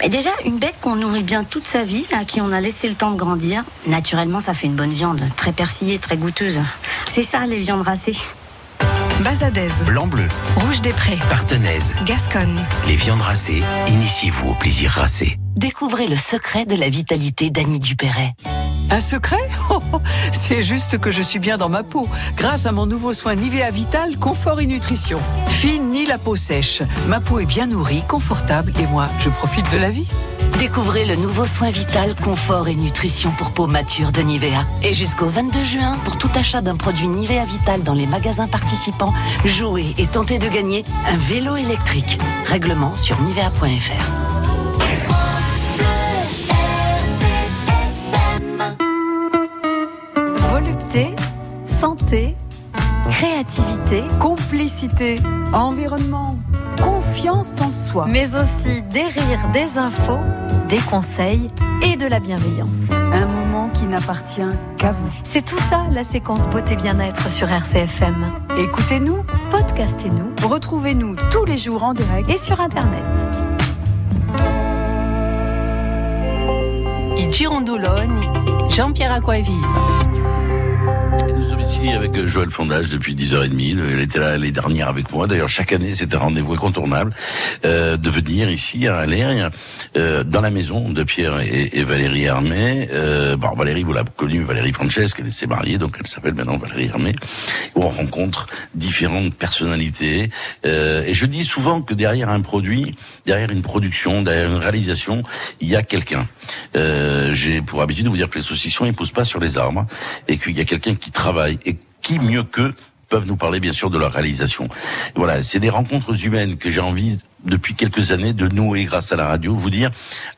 Mais déjà, une bête qu'on nourrit bien toute sa vie, à qui on a laissé le temps de grandir, naturellement, ça fait une bonne viande, très persillée, très goûteuse. C'est ça, les viandes racées. Bazadaise, Blanc-bleu, rouge des prés, partenaise. Gasconne. Les viandes racées, initiez-vous au plaisir racé. Découvrez le secret de la vitalité d'Annie Dupéret. Un secret <laughs> Oh, oh, C'est juste que je suis bien dans ma peau, grâce à mon nouveau soin Nivea Vital Confort et Nutrition. Fini la peau sèche, ma peau est bien nourrie, confortable et moi, je profite de la vie. Découvrez le nouveau soin vital, confort et nutrition pour peau mature de Nivea. Et jusqu'au 22 juin, pour tout achat d'un produit Nivea Vital dans les magasins participants, jouez et tentez de gagner un vélo électrique. Règlement sur nivea.fr. Volupté, santé, créativité, complicité, environnement, confiance en soi, mais aussi des rires, des infos, des conseils et de la bienveillance. Un moment qui n'appartient qu'à vous. C'est tout ça la séquence beauté bien-être sur RCFM. Écoutez-nous, podcastez-nous, retrouvez-nous tous les jours en direct et sur internet. Jean-Pierre. Nous sommes ici avec Joël Fondage depuis 10h30. Elle était là l'année dernière avec moi. D'ailleurs, chaque année, c'est un rendez-vous incontournable euh, de venir ici à Alère, euh, dans la maison de Pierre et, Valérie Hermé. Euh, bon, Valérie, vous l'avez connue, Valérie Francesca, elle s'est mariée, donc elle s'appelle maintenant Valérie Hermé. On rencontre différentes personnalités. Euh, et je dis souvent que derrière un produit, derrière une production, derrière une réalisation, il y a quelqu'un. Euh, J'ai pour habitude de vous dire que les saucissons, ils poussent pas sur les arbres, et qu'il y a quelqu'un qui travaille. Et qui mieux qu'eux peuvent nous parler bien sûr de leur réalisation. Voilà, c'est des rencontres humaines que j'ai envie depuis quelques années de nouer grâce à la radio, vous dire,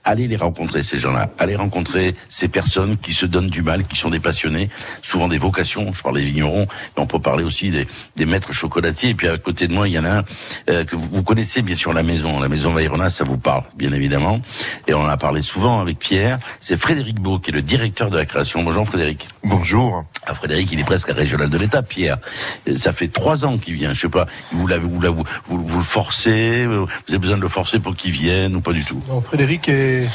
allez les rencontrer ces gens-là, allez rencontrer ces personnes qui se donnent du mal, qui sont des passionnés, souvent des vocations, je parle des vignerons, mais on peut parler aussi des, des maîtres chocolatiers, et puis à côté de moi, il y en a un euh, que vous, vous connaissez bien sûr la maison, la maison Vairona, ça vous parle bien évidemment, et on en a parlé souvent avec Pierre, c'est Frédéric Beau qui est le directeur de la création. Bonjour Frédéric. Bonjour. Ah, Frédéric, il est presque à régional de l'État, Pierre. Euh, Ça fait trois ans qu'il vient, je sais pas, vous l'avez, vous, l'avez- vous, vous le forcez, euh, vous avez besoin de le forcer pour qu'il vienne ou pas du tout Non, Frédéric est,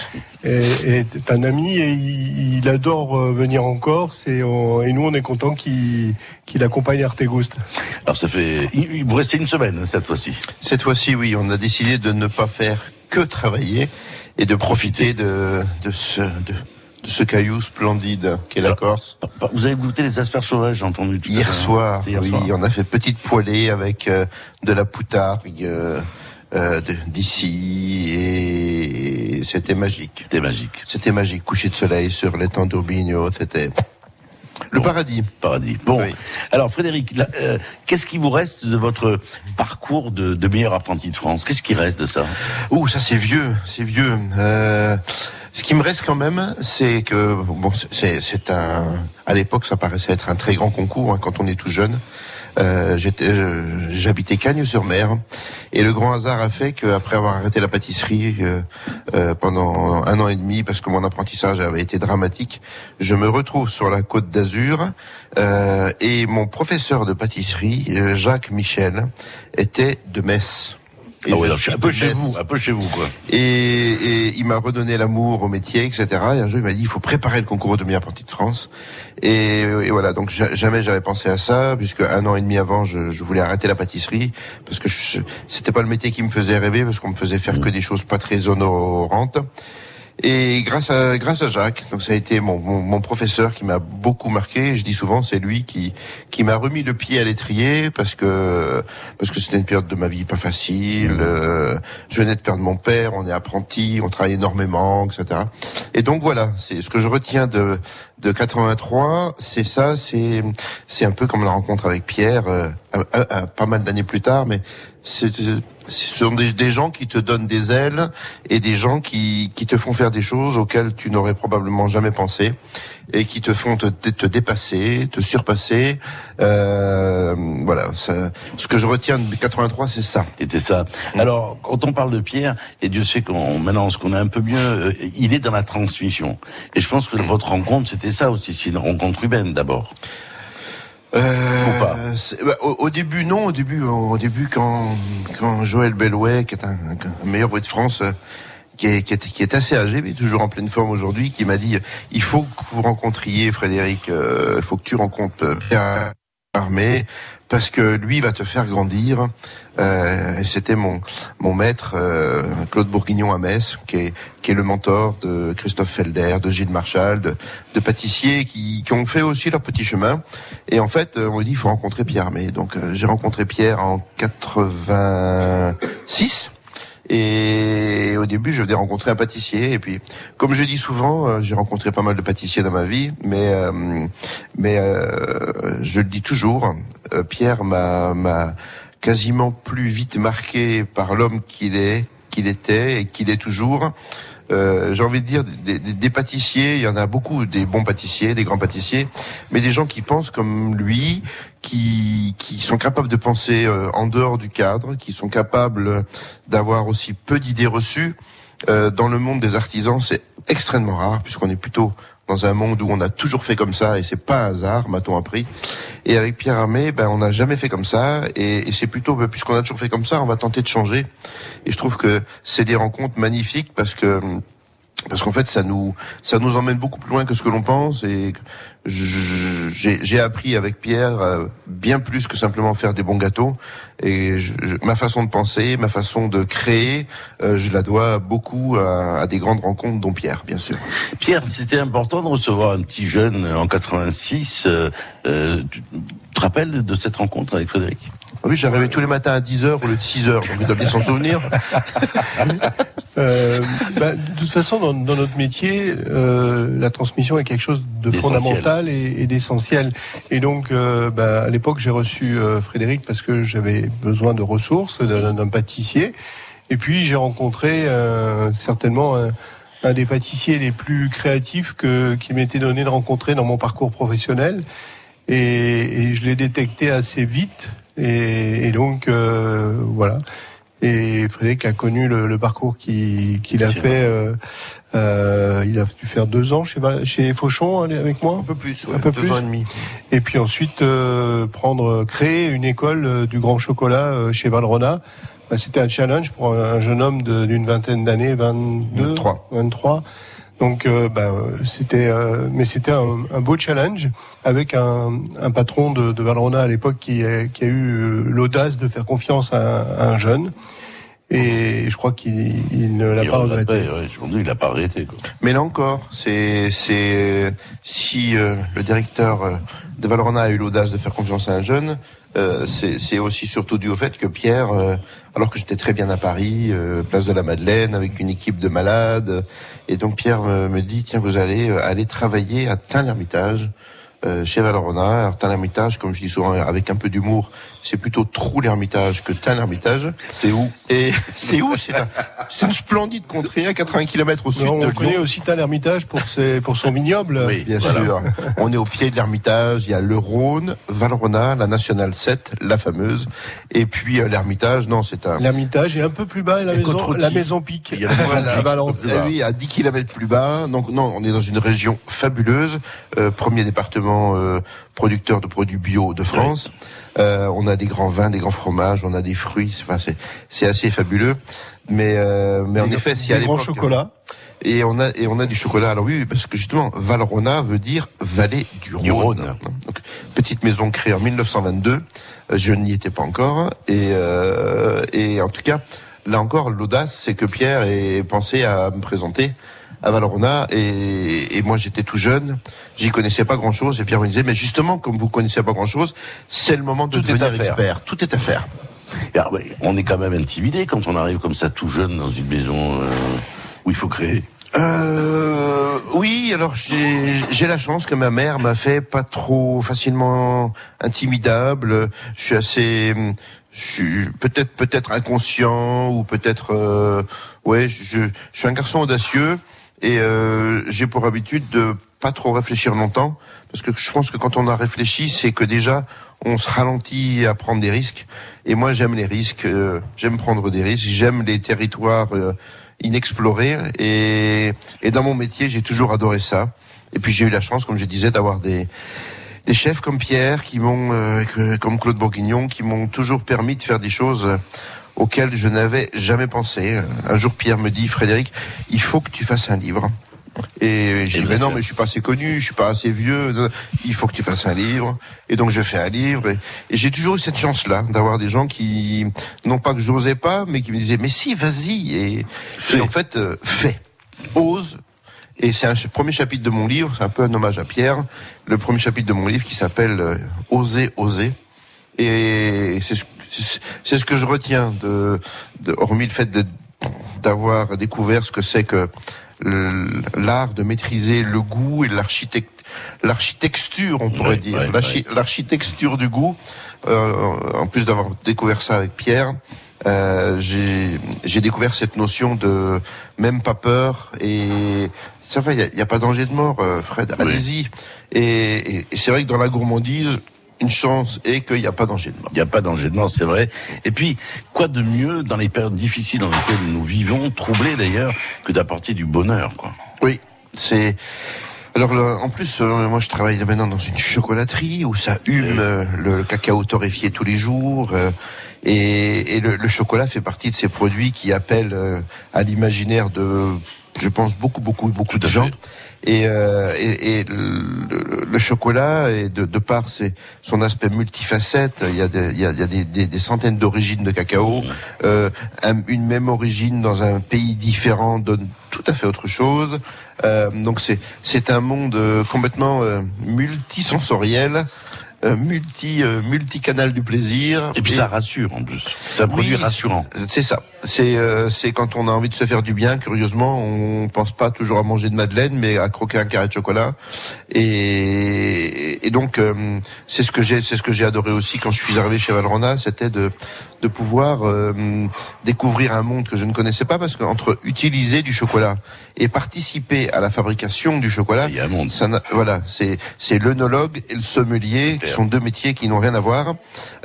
est, est un ami et il, il adore euh, venir en Corse et, on- et nous on est content qu'il qu'il accompagne Artegoust. Alors ça fait, il- vous restez une semaine hein, cette fois-ci. Cette fois-ci, oui, on a décidé de ne pas faire que travailler et de profiter de, de ce, de, de ce caillou splendide qu'est la Corse. Vous avez goûté les asperges sauvages, j'ai entendu tout à Hier l'heure. soir, hier oui, soir. on a fait petite poêlée avec euh, de la poutargue euh, euh, d'ici et c'était magique. C'était magique. C'était magique. Coucher de soleil sur l'étang d'Urbino, c'était le paradis. Paradis. Bon, alors Frédéric, euh, qu'est-ce qui vous reste de votre parcours de, de meilleur apprenti de France? Qu'est-ce qui reste de ça? Ouh, ça c'est vieux, c'est vieux. Euh, ce qui me reste quand même, c'est que bon, c'est c'est un. À l'époque, ça paraissait être un très grand concours hein, quand on est tout jeune. Euh, euh, j'habitais Cagnes-sur-Mer, et le grand hasard a fait qu'après avoir arrêté la pâtisserie euh, euh, pendant un an et demi, parce que mon apprentissage avait été dramatique, je me retrouve sur la côte d'Azur, euh, et mon professeur de pâtisserie, Jacques Michel, était de Metz. Et Ah ouais, alors, je suis un peu chez Metz. vous, un peu chez vous, quoi. Et, et il m'a redonné l'amour au métier, etc. Et un jour, il m'a dit, il faut préparer le concours de meilleur apprenti de France. Et, et voilà, donc ja- jamais j'avais pensé à ça, puisque un an et demi avant, je, je voulais arrêter la pâtisserie, parce que c'était pas le métier qui me faisait rêver, parce qu'on me faisait faire que des choses pas très honorantes. Et grâce à grâce à Jacques, donc ça a été mon, mon, mon professeur qui m'a beaucoup marqué. Je dis souvent c'est lui qui qui m'a remis le pied à l'étrier parce que parce que c'était une période de ma vie pas facile. euh, je venais de perdre mon père, on est apprenti, on travaille énormément, etc. Et donc voilà, c'est ce que je retiens de de 83, c'est ça, c'est c'est un peu comme la rencontre avec Pierre, euh, pas mal d'années plus tard, mais c'est ce sont des, des gens qui te donnent des ailes et des gens qui, qui te font faire des choses auxquelles tu n'aurais probablement jamais pensé et qui te font te, te dépasser, te surpasser. Euh, voilà, ça- ce que je retiens de 83, c'est ça. C'était ça. Alors, quand on parle de Pierre, et Dieu sait qu'on maintenant ce qu'on a un peu mieux, euh, il est dans la transmission. Et je pense que votre rencontre, c'était ça aussi, c'est une rencontre humaine d'abord. Euh, bah, au, au début, non. Au début, au début, quand quand Joël Bellouet, qui est un, un meilleur bruit de France, euh, qui est, qui, est, qui est assez âgé, mais toujours en pleine forme aujourd'hui, qui m'a dit il faut que vous rencontriez Frédéric, euh, il faut que tu rencontres euh, Pierre Armé, parce que lui va te faire grandir. Euh, C'était mon mon maître euh, Claude Bourguignon à Metz, qui est qui est le mentor de Christophe Felder, de Gilles Marchal, de, de pâtissiers qui, qui ont fait aussi leur petit chemin. Et en fait, on m'a dit il faut rencontrer Pierre Armé. Donc euh, j'ai rencontré Pierre en 86. Et au début, je venais rencontrer un pâtissier. Et puis, comme je dis souvent, euh, j'ai rencontré pas mal de pâtissiers dans ma vie, mais euh, mais euh, je le dis toujours, euh, Pierre m'a quasiment plus vite marqué par l'homme qu'il est, qu'il était et qu'il est toujours. Euh, j'ai envie de dire des, des- des pâtissiers, il y en a beaucoup, des bons pâtissiers, des grands pâtissiers, mais des gens qui pensent comme lui, qui, qui sont capables de penser euh, en dehors du cadre, qui sont capables d'avoir aussi peu d'idées reçues. Euh, dans le monde des artisans, c'est extrêmement rare, puisqu'on est plutôt dans un monde où on a toujours fait comme ça, et c'est pas un hasard, m'a-t-on appris. Et avec Pierre Armé, ben, on n'a jamais fait comme ça, et, et c'est plutôt, ben, puisqu'on a toujours fait comme ça, on va tenter de changer. Et je trouve que c'est des rencontres magnifiques parce que parce qu'en fait ça nous ça nous emmène beaucoup plus loin que ce que l'on pense et j'ai appris avec Pierre euh, bien plus que simplement faire des bons gâteaux et je- je- ma façon de penser ma façon de créer euh, je la dois beaucoup à, à des grandes rencontres dont Pierre bien sûr Pierre, c'était important de recevoir un petit jeune en 86. Euh, euh, tu te rappelles de cette rencontre avec Frédéric? Oui j'arrivais tous les matins à 10h au lieu de 6h donc il doit bien s'en souvenir <laughs> Euh, bah, de toute façon, dans, dans notre métier, euh, la transmission est quelque chose de fondamental et, et d'essentiel. Et donc, euh, bah, à l'époque, j'ai reçu euh, Frédéric parce que j'avais besoin de ressources, d'un pâtissier. Et puis, j'ai rencontré euh, certainement un, un des pâtissiers les plus créatifs que qu'il m'était donné de rencontrer dans mon parcours professionnel. Et, et je l'ai détecté assez vite. Et, et donc, euh, voilà. Et Frédéric a connu le, le parcours qu'il qu'il a fait. euh, euh, il a dû faire deux ans chez, chez Fauchon avec moi? un peu plus Un peu deux plus. ans et demi Et puis ensuite euh, prendre, créer une école euh, du grand chocolat euh, chez Valrhona. Bah, C'était un challenge pour un, un jeune homme d'une vingtaine d'années, 22, 23. 23. Donc, euh, bah, euh, c'était, euh, mais c'était un, un beau challenge avec un, un patron de, de Valrhona à l'époque qui, a- qui a eu euh, l'audace de faire confiance à, un- à un jeune. Et je crois qu'il il ne l'a pas regretté. ouais, aujourd'hui, il n'a pas arrêté. Quoi. Mais là encore, c'est c'est si euh, le directeur euh, de Valrhona a eu l'audace de faire confiance à un jeune, euh, c'est c'est aussi surtout dû au fait que Pierre, euh, alors que j'étais très bien à Paris, euh, place de la Madeleine, avec une équipe de malades, et donc Pierre me, dit tiens vous allez euh, aller travailler à Tain-l'Hermitage. Euh, chez Valrhona, alors Tain-l'Hermitage, comme je dis souvent avec un peu d'humour, c'est plutôt Trou l'Hermitage que Tain-l'Hermitage. C'est où? Et <laughs> c'est où? C'est un- c'est une splendide contrée à 80 km au sud on de connaît Lyon. aussi Tain l'Hermitage pour, ses, pour son vignoble. Oui. Bien Voilà. sûr. On est au pied de l'Ermitage. Il y a le Rhône, Valrhona, la Nationale 7, la fameuse. Et puis euh, l'Ermitage, non, c'est un... L'Hermitage est un peu plus bas et la Et maison, Côte-Rôtie. la maison pique. Il y a la maison Voilà, Pique. à Valence. Eh oui, à 10 km plus bas. Donc non, on est dans une région fabuleuse. Euh, premier département euh, producteur de produits bio de France. Euh, on a des grands vins, des grands fromages, on a des fruits. Enfin, c'est c'est assez fabuleux. Mais euh, mais en Des- effet, si à des grands chocolats. Et on a et on a du chocolat. Alors oui, parce que justement, Valrhona veut dire vallée du Rhône. Du Rhône. Donc, petite maison créée en 1922. Euh, Je n'y étais pas encore. Et euh, et en tout cas, là encore, l'audace, c'est que Pierre ait pensé à me présenter à Valrhona et, et moi j'étais tout jeune, j'y connaissais pas grand chose et Pierre me disait mais justement comme vous connaissez pas grand chose, c'est le moment de Tout devenir à faire. expert, tout est à faire. Alors, on est quand même intimidé quand on arrive comme ça tout jeune dans une maison euh, où il faut créer. Euh, oui, alors j'ai j'ai la chance que ma mère m'a fait pas trop facilement intimidable. Je suis assez, je suis peut-être peut-être inconscient ou peut-être, euh, ouais, je, je suis un garçon audacieux et euh, j'ai pour habitude de pas trop réfléchir longtemps parce que je pense que quand on a réfléchi, c'est que déjà on se ralentit à prendre des risques. Et moi, j'aime les risques, euh, j'aime prendre des risques, j'aime les territoires euh, inexplorés. Et, et dans mon métier, j'ai toujours adoré ça. Et puis j'ai eu la chance, comme je disais, d'avoir des des chefs comme Pierre, qui m'ont, euh, comme Claude Bourguignon, qui m'ont toujours permis de faire des choses euh, auxquelles je n'avais jamais pensé. Un jour, Pierre me dit, Frédéric, il faut que tu fasses un livre. Et j'ai dit, mais non, mais je suis pas assez connu, je suis pas assez vieux, il faut que tu fasses un livre. Et donc, je fais un livre. Et, et j'ai toujours eu cette chance-là, d'avoir des gens qui, non pas que j'osais pas, mais qui me disaient, mais si, vas-y. Et, et en fait, euh, fais. Ose. Et c'est un premier chapitre de mon livre, c'est un peu un hommage à Pierre. Le premier chapitre de mon livre qui s'appelle euh, Oser, oser. Et c'est ce, c'est- ce que je retiens de, de hormis le fait d'avoir découvert ce que c'est que l'art de maîtriser le goût et l'architecte l'architecture on pourrait dire. l'architecture du goût. Euh, en plus d'avoir découvert ça avec Pierre euh, j'ai découvert cette notion de même pas peur et ça va il y a, pas danger de mort euh, Fred. Allez-y. Et, et- et c'est vrai que dans la gourmandise une chance est qu'il n'y a pas danger de mort Il n'y a pas danger de mort, c'est vrai. Et puis, quoi de mieux dans les périodes difficiles dans lesquelles nous vivons, troublées d'ailleurs, que d'apporter du bonheur, quoi? Oui, c'est. Alors en plus, euh, moi je travaille maintenant dans une chocolaterie où ça hume euh, le, cacao torréfié tous les jours. euh, et et le, le chocolat fait partie de ces produits qui appellent à l'imaginaire de, je pense, beaucoup, beaucoup, beaucoup de gens. Et, euh, et, et le, le chocolat, et de, de par ses, son aspect multifacette, il y a des, il y a, il y a des, des, des centaines d'origines de cacao. Euh, un- une même origine dans un pays différent donne tout à fait autre chose. Euh, donc c'est c'est un monde euh, complètement euh, multisensoriel, euh, multi euh, multicanal du plaisir. Et puis ça rassure en plus. C'est un produit Oui, rassurant. C'est ça. C'est euh, c'est quand on a envie de se faire du bien. Curieusement, on pense pas toujours à manger de madeleine, mais à croquer un carré de chocolat. Et, et donc euh, c'est ce que j'ai c'est ce que j'ai adoré aussi quand je suis arrivé chez Valrhona, c'était de de pouvoir euh, découvrir un monde que je ne connaissais pas parce qu'entre utiliser du chocolat et participer à la fabrication du chocolat, ça n'a- voilà, c'est c'est l'œnologue et le sommelier qui sont deux métiers qui n'ont rien à voir.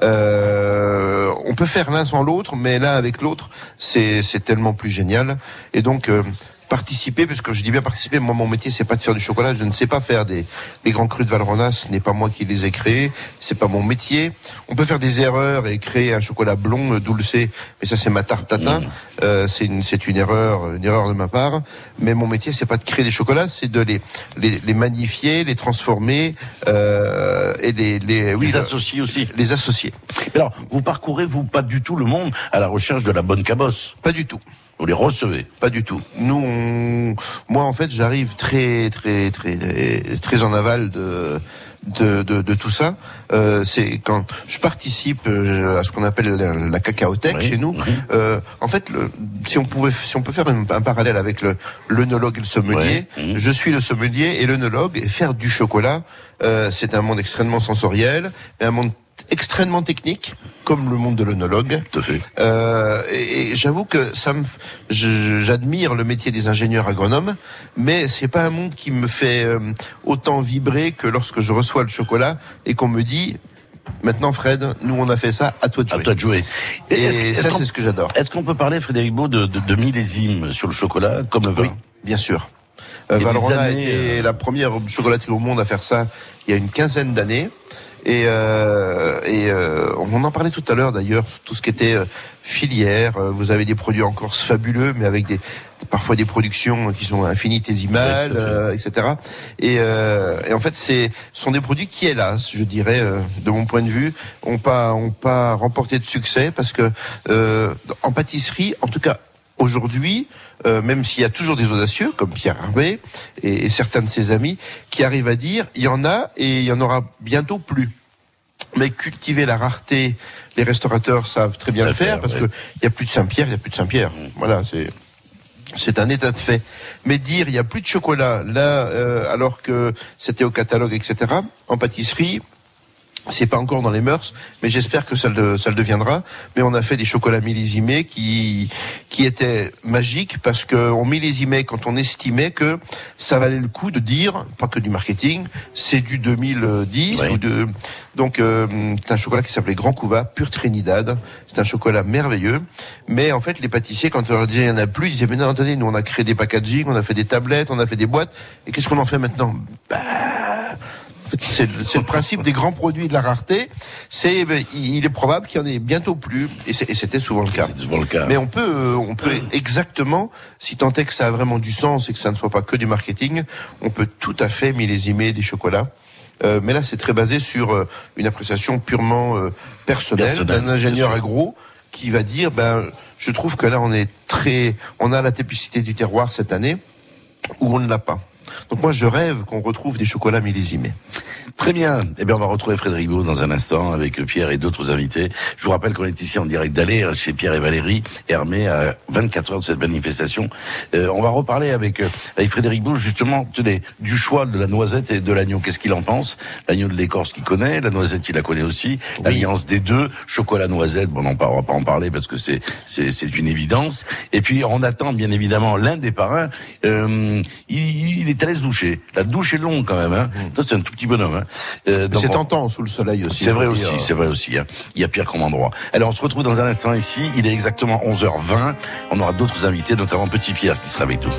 Euh, on peut faire l'un sans l'autre, mais l'un avec l'autre, c'est c'est tellement plus génial. Et donc euh, participer, parce que je dis bien participer, moi mon métier c'est pas de faire du chocolat, je ne sais pas faire des les grands crus de Valrhona, ce n'est pas moi qui les ai créés, c'est pas mon métier. On peut faire des erreurs et créer un chocolat blond, euh, dulcé, mais ça c'est ma tarte tatin. Euh, c'est une c'est une erreur, une erreur de ma part. Mais mon métier c'est pas de créer des chocolats, c'est de les, les les magnifier, les transformer euh, et les les oui Les associer aussi. les associer. Alors, vous parcourez, vous, pas du tout le monde à la recherche de la bonne cabosse? Pas du tout. Vous les recevez Pas du tout. Nous, on... moi, en fait, j'arrive très, très, très, très en aval de. De, de, de tout ça, euh, c'est quand je participe euh, à ce qu'on appelle la, la cacaothèque chez nous. Euh, en fait, le, si on pouvait, si on peut faire un, un parallèle avec le l'œnologue et le sommelier, je suis le sommelier et l'œnologue. Et faire du chocolat, euh, c'est un monde extrêmement sensoriel, mais un monde extrêmement technique, comme le monde de l'œnologue. Euh, et, et j'avoue que ça me, j'admire le métier des ingénieurs agronomes, mais c'est pas un monde qui me fait euh, autant vibrer que lorsque je reçois le chocolat et qu'on me dit. Maintenant, Fred, nous on a fait ça, à toi de jouer. À toi de jouer. Et, Est-ce ça, c'est ce que j'adore. Est-ce qu'on peut parler, Frédéric Beau, de, de, de millésime sur le chocolat, comme le vin? Bien sûr. Euh, a Valrhona été la première chocolaterie au monde à faire ça il y a une quinzaine d'années. Et, euh, et euh, on en parlait tout à l'heure d'ailleurs, tout ce qui était euh, filière. Euh, Vous avez des produits en Corse fabuleux, mais avec des parfois des productions qui sont infinitésimales, fait. euh, etc. Et, euh, et en fait, c'est ce sont des produits qui, hélas, je dirais, euh, de mon point de vue, ont pas ont pas remporté de succès parce que euh, en pâtisserie, en tout cas aujourd'hui, euh, même s'il y a toujours des audacieux comme Pierre Hervé et, et certains de ses amis qui arrivent à dire il y en a et il y en aura bientôt plus. Mais cultiver la rareté, les restaurateurs savent très bien le faire faire, parce ouais. que il y a plus de Saint-Pierre, il y a plus de Saint-Pierre. Voilà, c'est C'est un état de fait. Mais dire il y a plus de chocolat là, euh, alors que c'était au catalogue, etc. En pâtisserie, c'est pas encore dans les mœurs, mais j'espère que ça le, ça le deviendra. Mais on a fait des chocolats millésimés qui, qui étaient magiques parce qu'on millésimait quand on estimait que ça valait le coup de dire, pas que du marketing, c'est du 2010 ou de, donc euh, c'est un chocolat qui s'appelait Grand Couva, pur Trinidad. C'est un chocolat merveilleux. Mais en fait, les pâtissiers, quand on leur disait il y en a plus, ils disaient mais non, attendez, nous on a créé des packaging, on a fait des tablettes, on a fait des boîtes. Et qu'est-ce qu'on en fait maintenant? Bah, c'est le, principe des grands produits de la rareté. C'est, ben, il est probable qu'il y en ait bientôt plus, et c'était souvent le cas. souvent le cas. Mais on peut, euh, on peut exactement, si tant est que ça a vraiment du sens et que ça ne soit pas que du marketing, on peut tout à fait millésimer des chocolats. Euh, mais là, c'est très basé sur euh, une appréciation purement euh, personnelle d'un ingénieur agro qui va dire, ben, je trouve que là, on est très, on a la typicité du terroir cette année où on ne l'a pas. Donc moi, je rêve qu'on retrouve des chocolats millésimés. Très bien. Eh bien, on va retrouver Frédéric Beau dans un instant avec Pierre et d'autres invités. Je vous rappelle qu'on est ici en direct d'aller chez Pierre et Valérie Hermé à 24 heures de cette manifestation. Euh, on va reparler avec, euh, avec Frédéric Beau justement tenez, du choix de la noisette et de l'agneau. Qu'est-ce qu'il en pense? L'agneau de l'écorce qu'il connaît, la noisette il la connaît aussi. L'alliance des deux, chocolat noisette. Bon, on va pas en parler parce que c'est c'est c'est une évidence. Et puis on attend bien évidemment l'un des parrains. Euh, il, il est allé se doucher. La douche est longue quand même. Hein. Ça c'est un tout petit bonhomme. Hein. Euh, C'est tentant sous le soleil aussi. c'est vrai aussi, dire. c'est vrai aussi. hein. Il y a pire comme endroit. Alors on se retrouve dans un instant ici. Il est exactement 11h20. On aura d'autres invités, notamment Petit Pierre qui sera avec nous.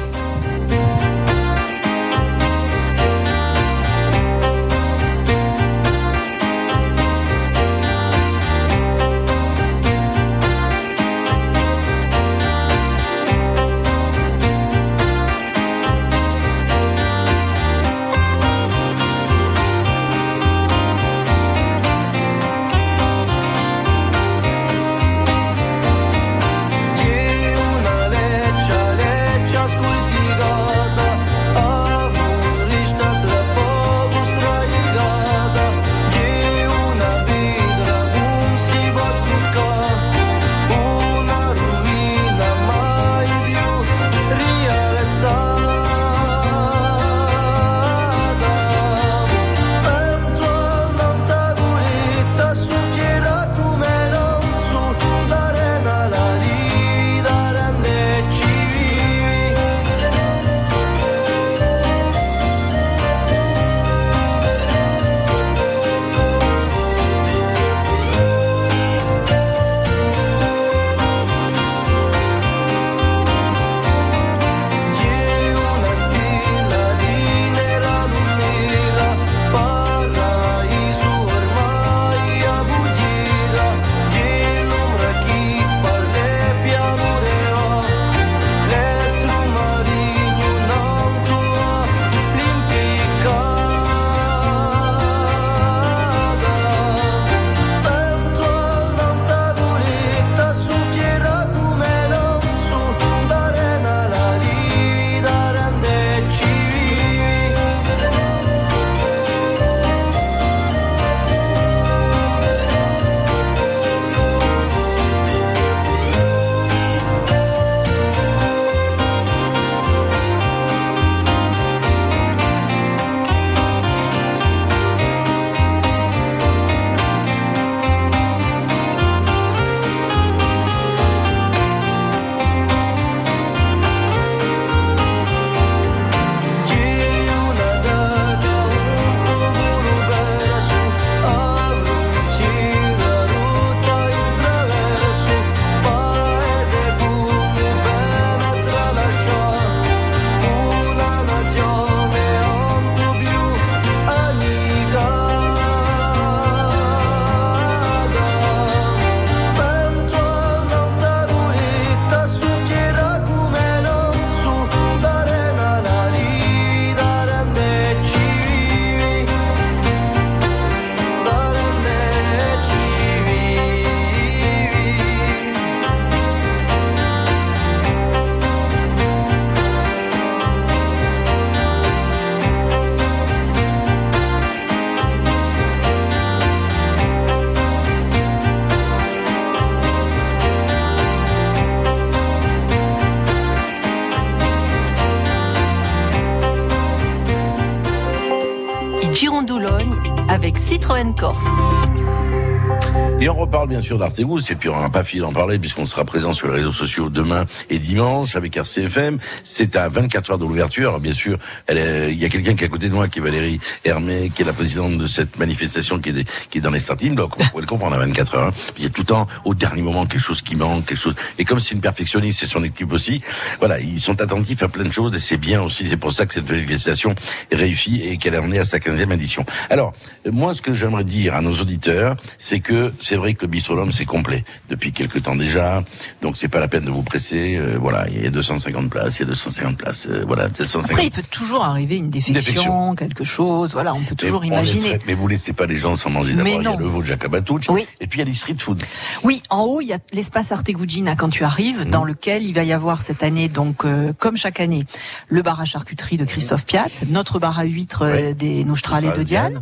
Bien sûr et puis on n'a pas fini d'en parler puisqu'on sera présent sur les réseaux sociaux demain et dimanche avec RCFM. C'est à 24 heures de l'ouverture. Bien sûr, il y a quelqu'un qui est à côté de moi, qui est Valérie Hermé, qui est la présidente de cette manifestation qui est, qui est dans les starting blocks. Vous pouvez le comprendre à 24 heures. hein. Il y a tout le temps, au dernier moment, quelque chose qui manque, quelque chose. Et comme c'est une perfectionniste, c'est son équipe aussi. Voilà, ils sont attentifs à plein de choses et c'est bien aussi. C'est pour ça que cette manifestation est réussie et qu'elle est emmenée à sa 15e édition. Alors, moi, ce que j'aimerais dire à nos auditeurs, c'est que c'est vrai que le bistronome c'est complet depuis quelque temps déjà, donc c'est pas la peine de vous presser. euh, voilà, il y a 250 places, il y a 250 places. euh, voilà, 250. Après, il peut toujours arriver une défection, Défection. quelque chose. Voilà, on peut toujours Mais imaginer. mais vous laissez pas les gens sans manger d'abord. Il y a le veau de Jacabatucci, et puis il y a du street food. Oui, en haut, il y a l'espace Artegugina quand tu arrives, dans lequel il va y avoir cette année, donc euh, comme chaque année, le bar à charcuterie de Christophe Piat, notre bar à huîtres euh, des Nostrales et de Diane,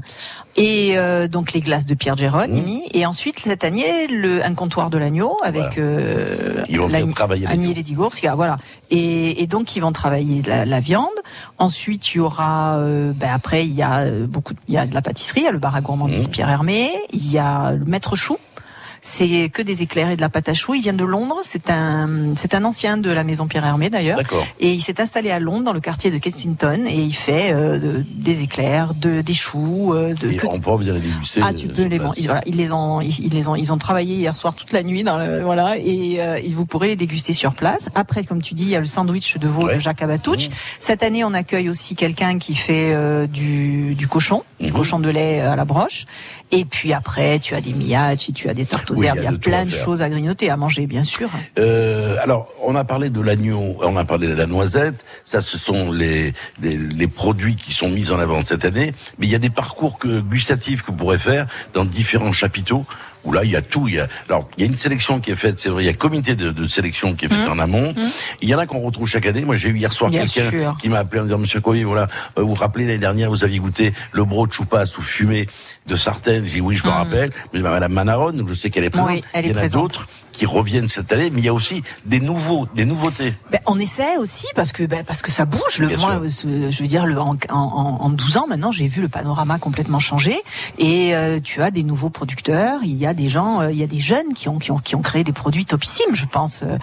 et euh, donc les glaces de Pierre Géroni, et ensuite cette année, le, un comptoir de l'agneau avec euh, Ils vont travailler l'agneau. Agnès Lédigours, il y a- voilà. Et, et donc ils vont travailler la, la viande. Ensuite, il y aura, euh, ben après, il y a beaucoup, il y a de la pâtisserie, il y a le bar à gourmandise Mmh. Pierre Hermé, il y a le maître chou. C'est que des éclairs et de la pâte à choux. Il vient de Londres. C'est un, c'est un ancien de la maison Pierre Hermé d'ailleurs. D'accord. Et il s'est installé à Londres, dans le quartier de Kensington, et il fait euh, de- des éclairs, de, des choux, euh, de Et que- on pourra venir les déguster. ah, tu euh, peux les, place. ils, voilà, ils les ont, ils, ils les ont, ils ont travaillé hier soir toute la nuit dans le, voilà, et, euh, vous pourrez les déguster sur place. Après, comme tu dis, il y a le sandwich de veau de Jacques Abatucci. Cette année, on accueille aussi quelqu'un qui fait euh, du, du cochon, Du cochon de lait à la broche. Et puis après, tu as des miachi, tu as des tartes aux Oui, il y a herbes, il y a, tout à plein de choses à grignoter, à manger, bien sûr. Euh, alors, on a parlé de l'agneau, on a parlé de la noisette. Ça, ce sont les, les, les produits qui sont mis en avant cette année. Mais il y a des parcours que, gustatifs que vous pourrez faire dans différents chapiteaux. Où là, il y a tout. Il y a, alors, il y a une sélection qui est faite, c'est vrai. Il y a un comité de, de sélection qui est fait Mhm. en amont. Mhm. Il y en a qu'on retrouve chaque année. Moi, j'ai eu hier soir quelqu'un qui m'a appelé en disant, Monsieur Coy, voilà, euh, vous vous rappelez l'année dernière, vous aviez goûté le brot choupa sous fumée de Sartène. J'ai dit oui, je me Mhm. rappelle. Mais Madame Manaron, donc je sais qu'elle est présente. Oui, elle est il y en a d'autres qui reviennent cette année, mais il y a aussi des nouveaux, des nouveautés. Ben, on essaie aussi parce que ben, parce que ça bouge. Le, moi, je veux dire, le, en, en, en 12 ans maintenant, j'ai vu le panorama complètement changer. Et euh, tu as des nouveaux producteurs. Il y a des gens, euh, il y a des jeunes qui ont qui ont qui ont créé des produits topissimes. Je pense. euh,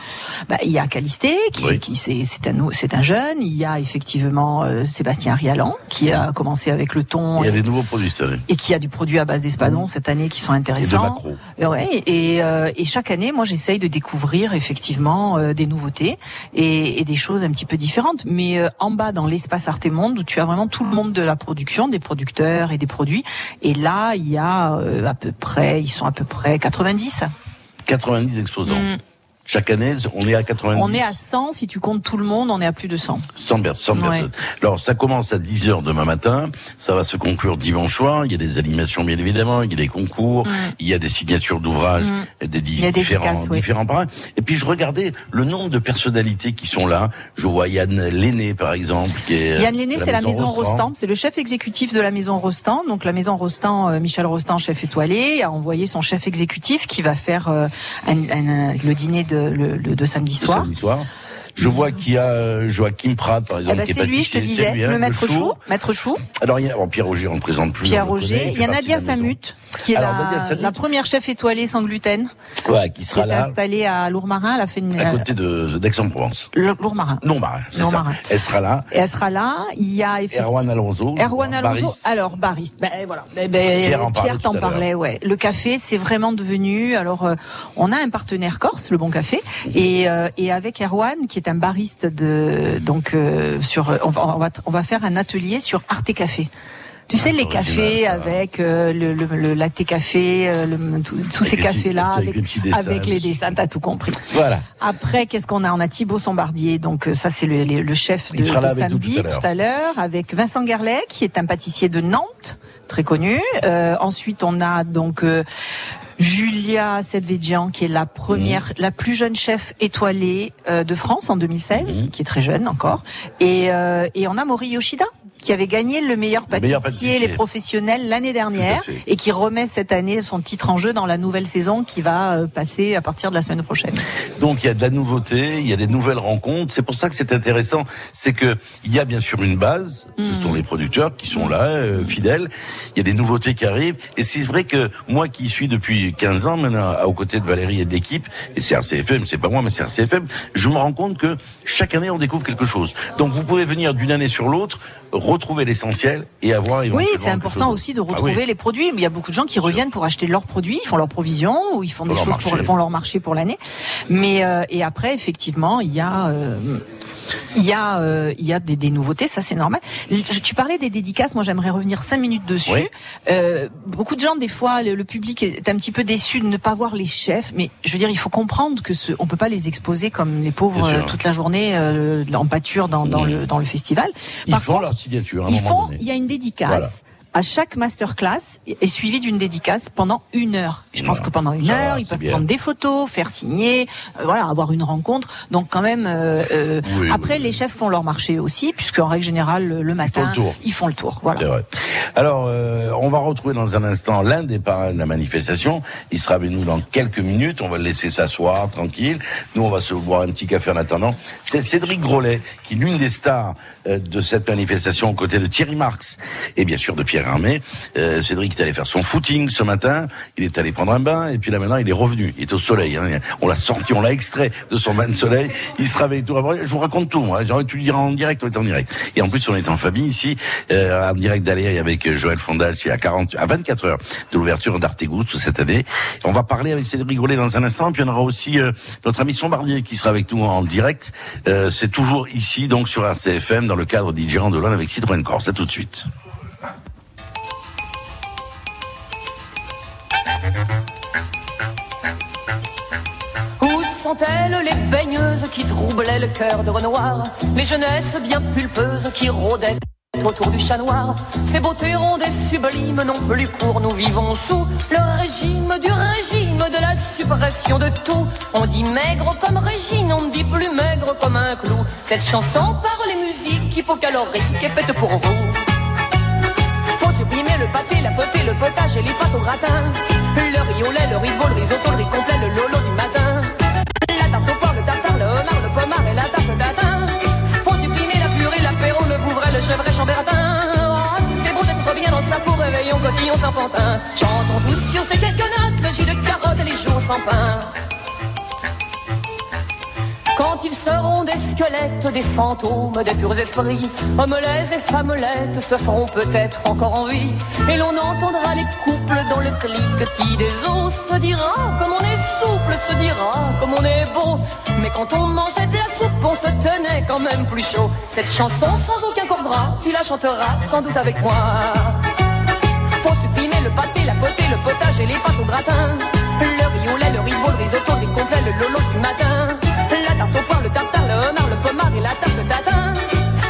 ben, il y a Calisté qui, qui c'est c'est un c'est un jeune. Il y a effectivement euh, Sébastien Rialan qui a commencé avec le thon. Il y a des nouveaux produits cette année. et qui a du produit à base d'espadon cette année qui sont intéressants. Euh, Ouais, et, euh, et chaque année, moi, j'essaye de découvrir effectivement euh, des nouveautés et, et des choses un petit peu différentes. Mais euh, en bas, dans l'espace Artemonde, où tu as vraiment tout le monde de la production, des producteurs et des produits. Et là, il y a euh, à peu près, ils sont à peu près 90. 90 exposants. Mm. Chaque année, on est à 90. On est à 100, si tu comptes tout le monde, on est à plus de 100. 100, per- 100 Ouais. personnes. Alors, ça commence à 10 heures demain matin. Ça va se conclure dimanche soir. Il y a des animations, bien évidemment. Il y a des concours. Il y a des signatures d'ouvrages. Mm. Des, Il y a des différents, oui. différents parrains. Et puis, je regardais le nombre de personnalités qui sont là. Je vois Yann Lenné, par exemple, qui est. Yann Lenné, c'est la maison Rostand. C'est le chef exécutif de la maison Rostand. Donc la maison Rostand, euh, Michel Rostand, chef étoilé, a envoyé son chef exécutif qui va faire euh, un- un- le dîner de, le, le- de samedi Le soir. samedi soir. Je vois qu'il y a euh, Joachim Prat, par Eh exemple, ben, qui est c'est lui, je te disais, lui, hein, le maître chou. chou, maître chou, Alors, il y a, bon, Pierre Roger, on ne présente plus. Pierre connaît, Roger. Il y a Nadia la. Samut, qui est Alors, la, la première chef étoilée sans gluten, Ouais, qui qui sera est là, installée à Lourmarin. Elle a fait une, à côté de d'Aix-en-Provence. Lourmarin. Non, Marin, c'est ça. Lourmarin. Elle sera là. Et elle sera là. Il y a Erwan Alonso. Erwan Alonso, bariste. alors bariste, ben voilà, Ben, ben, Pierre en t'en à parlait, ouais. Le café, c'est vraiment devenu. Alors, euh, on a un partenaire corse, le Bon Café, et, euh, et avec Erwan, qui est un bariste de donc euh, sur, on va, on va on va faire un atelier sur Arte Café. Tu sais, les cafés avec euh, le, le, le latte café, euh, le- tous tous ces Avec cafés-là, avec avec, les dessins avec les dessus. dessins, t'as tout compris. Voilà. Après, qu'est-ce qu'on a? On a Thibaut Sombardier, donc euh, ça c'est le, chef de, samedi tout à l'heure. avec Vincent Garlet, qui est un pâtissier de Nantes, très connu. Euh, ensuite, on a donc euh, Julia Sedvedjian, qui est la première, la plus jeune chef étoilée euh, de France en 2016, qui est très jeune encore. Et, euh, et on a Mori Yoshida, qui avait gagné le meilleur Le pâtissier, meilleur pâtissier. les professionnels l'année dernière et qui remet cette année son titre en jeu dans la nouvelle saison qui va euh, passer à partir de la semaine prochaine. Donc il y a de la nouveauté, il y a des nouvelles rencontres. C'est pour ça que c'est intéressant, c'est que il y a bien sûr une base. Ce Mm. sont les producteurs qui sont là, euh, fidèles. Il y a des nouveautés qui arrivent. Et c'est vrai que moi qui suis depuis 15 ans maintenant, aux côtés de Valérie et de l'équipe, et c'est RCFM, c'est pas moi, mais c'est RCFM, je me rends compte que chaque année on découvre quelque chose. Donc vous pouvez venir d'une année sur l'autre, retrouver l'essentiel et avoir Oui, c'est important aussi de Ah oui. retrouver les produits. Il y a beaucoup de gens qui reviennent pour acheter leurs produits, ils font leurs provisions ou ils font Pour des choses pour marché. font leur marché pour l'année. Mais euh, et après, effectivement, il y a euh, il y a euh, il y a des, des nouveautés, ça c'est normal. Je- Tu parlais des dédicaces, moi j'aimerais revenir cinq minutes dessus. Oui. Euh, beaucoup de gens, des fois, le, le public est un petit peu déçu de ne pas voir les chefs, mais je veux dire, il faut comprendre que ce, on peut pas les exposer comme les pauvres euh, toute la journée euh, en pâture dans, dans Mmh. le dans le festival. Ils font contre, leur signature à un ils moment font, il y a une dédicace. Voilà. À chaque masterclass est suivie d'une dédicace pendant une heure. Je pense que pendant une heure, va, ils peuvent bien. prendre des photos, faire signer, euh, voilà, avoir une rencontre. Donc quand même, euh, euh, Oui, après les chefs font leur marché aussi, puisque en règle générale le, matin le tour. ils font le tour. Voilà. Vrai. Alors, euh, on va retrouver dans un instant l'un des parrains de la manifestation. Il sera avec nous dans quelques minutes. On va le laisser s'asseoir tranquille. Nous, on va se boire un petit café en attendant. C'est Cédric Grolet, qui est l'une des stars de cette manifestation aux côtés de Thierry Marx et bien sûr de Pierre Hermé. Euh, Cédric est allé faire son footing ce matin. Il est allé prendre un bain et puis là maintenant, il est revenu. Il est au soleil. hein. On l'a sorti, on l'a extrait de son bain de soleil. Il sera avec nous. Après, Je vous raconte tout. Moi, dû le dire en direct. On est en direct. Et en plus, on est en famille ici, euh, en direct d'Aléry avec euh, Joël Fondal, c'est à 40, à 24 heures de l'ouverture d'Artegoust cette année. On va parler avec Cédric Grolet dans un instant. Puis on aura aussi euh, notre ami Sombardier qui sera avec nous en direct. Euh, c'est toujours ici, donc sur RCFM, le cadre d'Igérant de avec Citroën Corse. À tout de suite. Sont-elles les baigneuses qui troublaient le cœur de Renoir? Les jeunesses bien pulpeuses qui rôdaient autour du chat noir. Ces beautés rondes et sublimes non plus pour nous vivons sous Le régime du régime de la suppression de tout. On dit maigre comme Régine, on ne dit plus maigre comme un clou. Cette chanson par les musiques hypocaloriques est faite pour vous. Faut supprimer le pâté, la potée, le potage et les pâtes au gratin. Le riz au lait, le riz le risotto, le riz complet, le lolo Oh, c'est beau d'être bien dans sa peau, réveillon, cotillon, sans pantin. Chantons tous sur ces quelques notes, le jus de carotte et les jours sans pain. Quand ils seront des squelettes, des fantômes, des purs esprits, hommelets et femmelettes se feront peut-être encore en vie. Et l'on entendra les couples dans le cliquetis des os. Se dira comme on est souple, se dira comme on est beau. Mais quand on mangeait de la soupe, on se tenait quand même plus chaud. Cette chanson sans aucun corps gras, tu la chanteras sans doute avec moi. Faut supprimer le pâté, la potée, le potage et les pâtes au gratin. Le riz au lait, le veau, le risotto, le riz complet, le lolo du matin. Tarte au poire, le tartare, le homard, le pommard et la tarte tatin.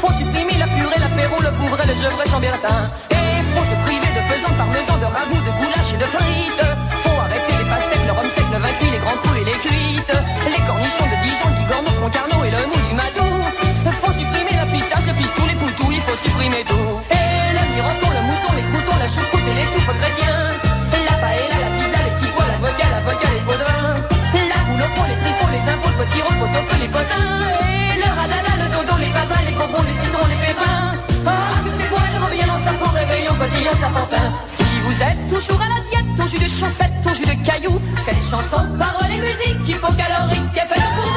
Faut supprimer la purée, l'apéro, le pouvret, le gevrey, chambertin. Et faut se priver de faisan, parmesan, de ragoût, de goulash et de frites. Faut arrêter les pastèques, le rhum le vin les grands coups et les cuites. Les cornichons de Dijon, le concarneau et le mou du matou. Faut supprimer la pistache, le pistou, les poutous, il faut supprimer tout. Toujours à la diète, au jus de chaussettes, au jus de cailloux, cette chanson, paroles et musique, hypocalorique, est faite pour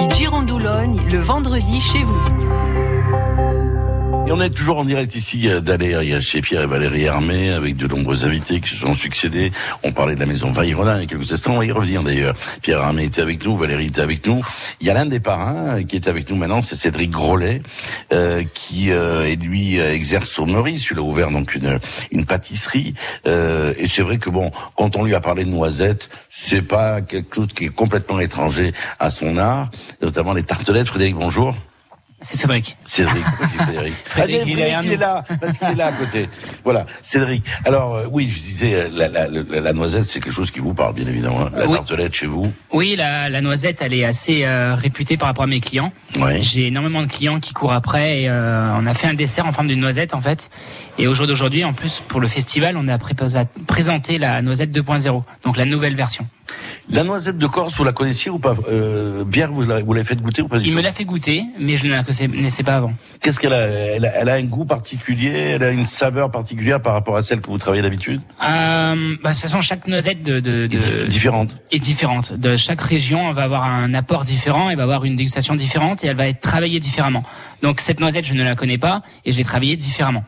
vous. Girandoulogne, le vendredi chez vous. Et on est toujours en direct ici euh, d'Aléry, chez Pierre et Valérie Hermé, avec de nombreux invités qui se sont succédés. On parlait de la maison Vaillerodin il y a quelques instants, on va y revenir d'ailleurs. Pierre Hermé était avec nous, Valérie était avec nous. Il y a l'un des parrains euh, qui est avec nous maintenant, c'est Cédric Grolet, euh, qui euh, et lui euh, exerce au Meurice. Il a ouvert donc une, une pâtisserie. Euh, et c'est vrai que bon, quand on lui a parlé de noisettes, c'est pas quelque chose qui est complètement étranger à son art, notamment les tartelettes. Frédéric, bonjour. C'est Cédric. Cédric, Frédéric <laughs> ah, il est Frédéric, derrière il est nous. là, parce qu'il est là à côté. Voilà, Cédric. Alors euh, oui, je disais, euh, la, la, la, la noisette, c'est quelque chose qui vous parle, bien évidemment. hein. La Oui. tartelette chez vous. Oui, la, noisette, elle est assez euh, réputée par rapport à mes clients. J'ai énormément de clients qui courent après et euh, on a fait un dessert en forme d'une noisette en fait. Et au jour d'aujourd'hui, en plus pour le festival, on a présenté la noisette 2.0, donc la nouvelle version. La noisette de Corse, vous la connaissiez ou pas euh, Pierre, vous l'avez vous l'avez fait goûter ou pas du Il tout me l'a fait goûter, mais je ne la connaissais pas avant. Qu'est-ce qu'elle a elle, a elle a un goût particulier, elle a une saveur particulière par rapport à celle que vous travaillez d'habitude Euh, bah, de toute façon, chaque noisette de, de, de- Différente. est différente. De chaque région, elle va avoir un apport différent, elle va avoir une dégustation différente et elle va être travaillée différemment. Donc cette noisette, je ne la connais pas et je l'ai travaillée différemment.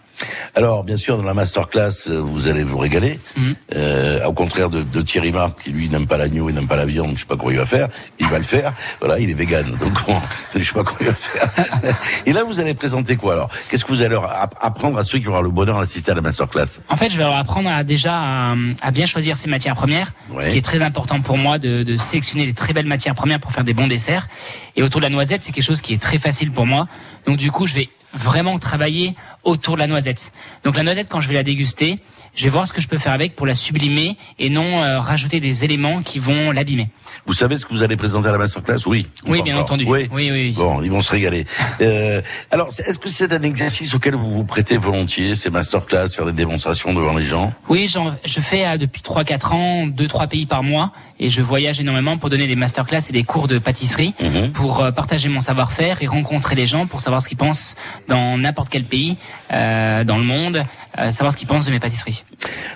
Alors, bien sûr, dans la masterclass, euh, vous allez vous régaler. Mhm. Euh, au contraire de, de Thierry Marc, qui lui n'aime pas l'agneau, il n'aime pas la viande, je sais pas comment il va faire. Il va le faire. Voilà, il est vegan, donc bon, <laughs> je sais pas comment il va faire. <laughs> Et là, vous allez présenter quoi alors? Qu'est-ce que vous allez apprendre à ceux qui avoir le bonheur d'assister à la masterclass? En fait, je vais leur apprendre à déjà à, à bien choisir ses matières premières, Ouais. ce qui est très important pour moi de, de sélectionner les très belles matières premières pour faire des bons desserts. Et autour de la noisette, c'est quelque chose qui est très facile pour moi. Donc du coup, je vais vraiment travailler autour de la noisette. Donc la noisette, quand je vais la déguster, je vais voir ce que je peux faire avec pour la sublimer et non euh, rajouter des éléments qui vont l'abîmer. Vous savez ce que vous allez présenter à la masterclass? Oui. Oui, bien encore. entendu. Oui. Oui, oui. Bon, ils vont se régaler. Euh, alors, est-ce que c'est un exercice auquel vous vous prêtez volontiers, ces masterclass, faire des démonstrations devant les gens? Oui, je fais euh, depuis 3-4 ans, 2-3 pays par mois, et je voyage énormément pour donner des masterclass et des cours de pâtisserie, Mhm. pour euh, partager mon savoir-faire et rencontrer les gens pour savoir ce qu'ils pensent dans n'importe quel pays, euh, dans le monde, euh, savoir ce qu'ils pensent de mes pâtisseries.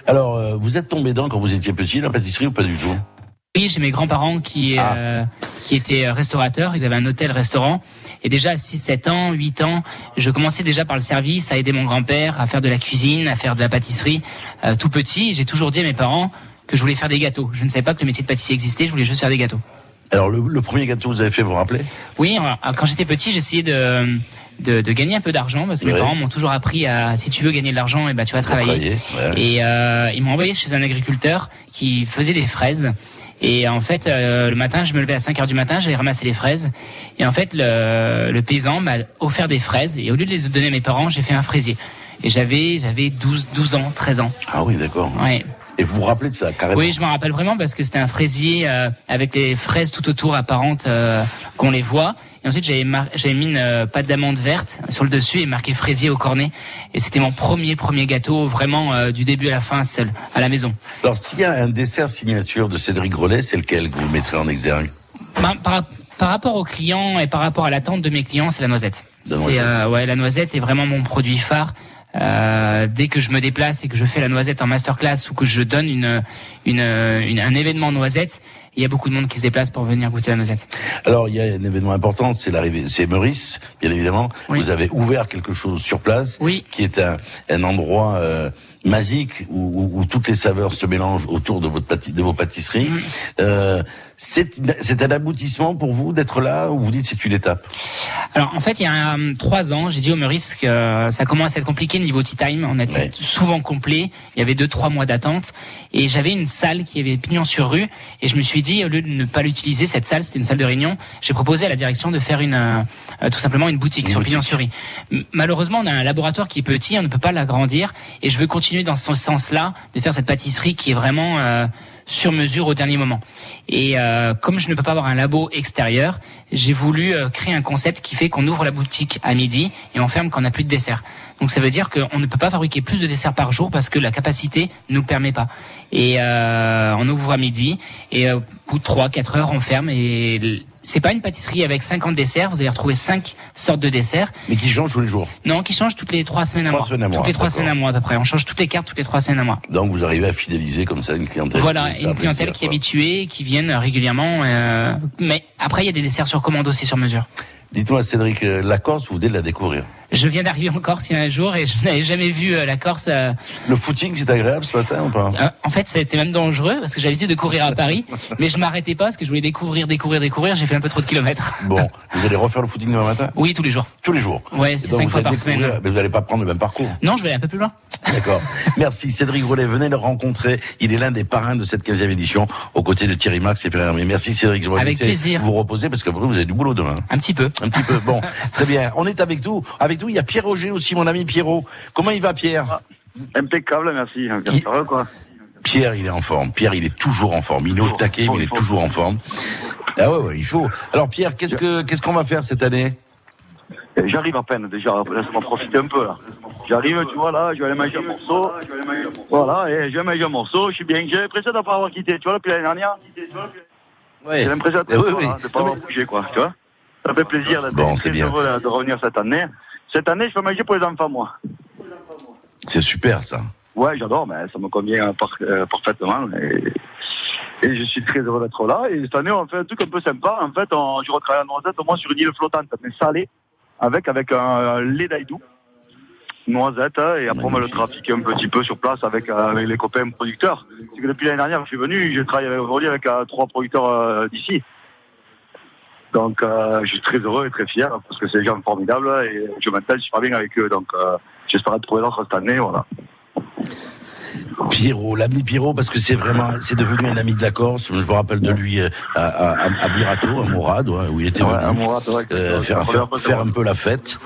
Alors, euh, vous êtes tombé dedans quand vous étiez petit, la pâtisserie, ou pas du tout? Oui, j'ai mes grands-parents qui Ah. euh, qui étaient restaurateurs, ils avaient un hôtel-restaurant et déjà à 6 7 ans, 8 ans, je commençais déjà par le service à aider mon grand-père à faire de la cuisine, à faire de la pâtisserie Euh, tout petit, j'ai toujours dit à mes parents que je voulais faire des gâteaux. Je ne savais pas que le métier de pâtissier existait, je voulais juste faire des gâteaux. Alors, le, le premier gâteau que vous avez fait, vous vous rappelez? Oui, alors, quand j'étais petit, j'essayais de, de de gagner un peu d'argent parce que mes parents m'ont toujours appris à si tu veux gagner de l'argent, et ben tu vas travailler. travailler, ouais. Et euh, ils m'ont envoyé chez un agriculteur qui faisait des fraises. Et en fait, euh, le matin, je me levais à 5 heures du matin, j'allais ramasser les fraises. Et en fait, le, le paysan m'a offert des fraises. Et au lieu de les donner à mes parents, j'ai fait un fraisier. Et j'avais j'avais 12, 12 ans, 13 ans. Ah oui, d'accord. Ouais. Et vous vous rappelez de ça, carrément Oui, je m'en rappelle vraiment parce que c'était un fraisier euh, avec les fraises tout autour apparentes euh, qu'on les voit. Et ensuite, j'avais mar- mis une euh, pâte d'amande verte sur le dessus et marqué fraisier au cornet. Et c'était mon premier premier gâteau, vraiment euh, du début à la fin, seul, à la maison. Alors, s'il y a un dessert signature de Cédric Grelet, c'est lequel que vous mettrez en exergue Par, par, par rapport aux clients et par rapport à l'attente de mes clients, c'est la noisette. C'est, euh, ouais, la noisette est vraiment mon produit phare. Euh, dès que je me déplace et que je fais la noisette en masterclass ou que je donne une, une, une- un événement noisette, il y a beaucoup de monde qui se déplace pour venir goûter la noisette. Alors, il y a un événement important, c'est l'arrivée, c'est Meurice, bien évidemment. Vous avez ouvert quelque chose sur place, qui est un, un endroit euh, magique où, où- où toutes les saveurs se mélangent autour de votre pâti- de vos pâtisseries. Mm. Euh, c'est un aboutissement pour vous d'être là ou vous dites c'est une étape? Alors en fait, il y a euh, trois ans, j'ai dit au Meurice que euh, ça commence à être compliqué niveau tea time. On était souvent complet. Il y avait deux trois mois d'attente et j'avais une salle qui avait pignon sur rue et je me suis dit au lieu de ne pas l'utiliser cette salle, c'était une salle de réunion. J'ai proposé à la direction de faire une euh, euh, tout simplement une boutique Une sur boutique. pignon sur rue. Malheureusement, on a un laboratoire qui est petit, on ne peut pas l'agrandir et je veux continuer dans ce sens-là de faire cette pâtisserie qui est vraiment euh, sur mesure au dernier moment. Et euh, comme je ne peux pas avoir un labo extérieur, j'ai voulu euh, créer un concept qui fait qu'on ouvre la boutique à midi et on ferme quand on n'a plus de dessert. Donc ça veut dire qu'on ne peut pas fabriquer plus de desserts par jour parce que la capacité nous permet pas. Et on ouvre à midi et au bout de 3-4 heures on ferme et c'est pas une pâtisserie avec 50 desserts, vous allez retrouver 5 sortes de desserts. Mais qui changent tous les jours? Non, qui changent toutes les 3 semaines à Trois mois. semaines à mois, toutes les 3 d'accord. semaines à mois à peu près. On change toutes les cartes toutes les 3 semaines à mois. Donc vous arrivez à fidéliser comme ça une clientèle. Voilà, une clientèle qui est habituée, qui viennent régulièrement. euh, mais après, il y a des desserts sur commande aussi sur mesure. Dites-moi Cédric, euh, la Corse, vous venez de la découvrir? Je viens d'arriver en Corse il y a un jour et je n'avais jamais vu euh, la Corse. euh, Le footing, c'est agréable ce matin ou pas? Euh, en fait, c'était même dangereux parce que j'ai l'habitude de courir à Paris, mais je m'arrêtais pas parce que je voulais découvrir, découvrir, découvrir. J'ai fait un peu trop de kilomètres. Bon, <laughs> vous allez refaire le footing demain matin? Oui, tous les jours. Tous les jours Ouais, c'est cinq vous fois par semaine. Mais vous n'allez pas prendre le même parcours? Non, je vais aller un peu plus loin. D'accord. <laughs> Merci Cédric Roulet. Venez le rencontrer. Il est l'un des parrains de cette 15e édition aux côtés de Thierry Max et Pierre Hermé. Merci Cédric. Je vais vous Avec plaisir. Vous reposer parce que vous avez du boulot demain. Un petit peu. Un petit peu. Bon, <laughs> très bien. On est avec nous. Avec nous, il y a Pierre Roger aussi, mon ami Pierrot. Comment il va Pierre Impeccable, merci. Sûr, quoi. Pierre, il est en forme. Pierre, il est toujours en forme. Il est au taquet, mais il est toujours en forme. Ah ouais, ouais, il faut. Alors Pierre, qu'est-ce que qu'est-ce qu'on va faire cette année? Et J'arrive à peine déjà, laisse-moi profiter un peu là. J'arrive, tu vois là, je vais aller manger un morceau. Voilà, et je vais manger un morceau, je suis bien. J'ai l'impression de ne pas avoir quitté, tu vois, depuis l'année dernière. Ouais. J'ai l'impression de Eh oui, oui. ne pas avoir bougé, quoi, tu vois. Ça fait plaisir d'être Bon, c'est bien. de revenir cette année. Cette année, je fais manger pour les enfants, moi. C'est super ça. Ouais, j'adore, mais ça me convient par- euh, parfaitement. Et, et je suis très heureux d'être là. Et cette année, on fait un truc un peu sympa. En fait, on, je retravaille la noisette, au moins sur une île flottante, mais salée, avec, avec un lait d'aïdou, noisette, et après on met le trafic un petit peu sur place avec, euh, avec les copains producteurs. C'est que depuis l'année dernière, je suis venu, je travaille aujourd'hui avec euh, trois producteurs euh, d'ici. Donc, euh, je suis très heureux et très fier parce que c'est des gens formidables et je m'entends super bien avec eux. Donc, euh, j'espère trouver d'autres cette année, voilà. Pierrot, l'ami Pierrot, parce que c'est vraiment, c'est devenu un ami de la Corse. Je me rappelle de lui euh, à, à, à Birato, à Mourad, où il était Ouais, venu Mourad, ouais, euh, c'est- faire, un peu faire drôle. un peu la fête.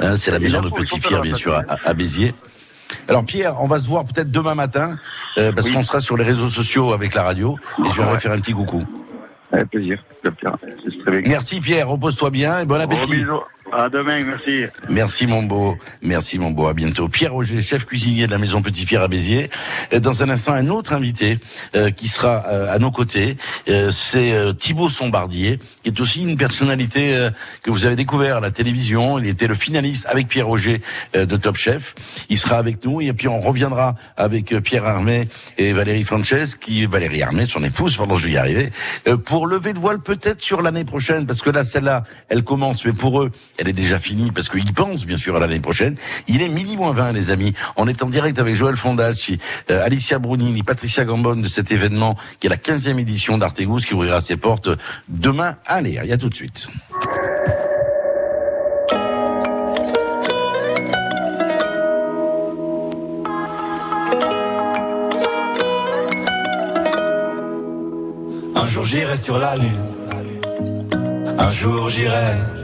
Hein, c'est la maison de Petit Pierre, bien sûr, à, à Béziers. Alors Pierre, on va se voir peut-être demain matin, euh, parce qu'on sera sur les réseaux sociaux avec la radio, et je viendrai Ouais. faire un petit coucou. Avec plaisir. Merci Pierre, repose-toi bien et bon Gros appétit. bisous. À demain, merci. Merci mon beau, merci mon beau, à bientôt. Pierre Roger, chef cuisinier de la maison Petit Pierre à Béziers. Et Dans un instant, un autre invité euh, qui sera euh, à nos côtés, Euh, c'est euh, Thibaut Sombardier, qui est aussi une personnalité euh, que vous avez découvert à la télévision. Il était le finaliste avec Pierre Roger euh, de Top Chef. Il sera avec nous et puis on reviendra avec euh, Pierre Armé et Valérie Frances, qui Valérie Armé, son épouse, pardon, je vais y arriver, euh, pour lever le voile peut-être sur l'année prochaine, parce que là, celle-là, elle commence, mais pour eux, elle est déjà finie, parce qu'ils pensent bien sûr à l'année prochaine. Il est midi moins 20, les amis. On est en direct avec Joël Fondacci, euh, Alicia Brunini, Patricia Gambon de cet événement qui est la 15e édition d'Artegous, qui ouvrira ses portes demain à l'air. Il y a tout de suite. Un jour j'irai sur la lune. Un jour j'irai.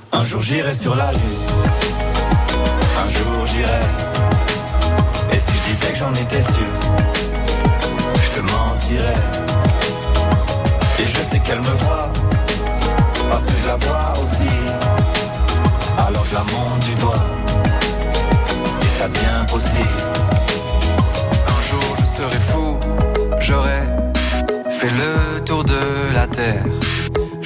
Un jour j'irai sur la lune, un jour j'irai. Et si je disais que j'en étais sûr, je te mentirais. Et je sais qu'elle me voit, parce que je la vois aussi. Alors je la monte du doigt, et ça devient possible. Un jour je serai fou, j'aurai fait le tour de la terre.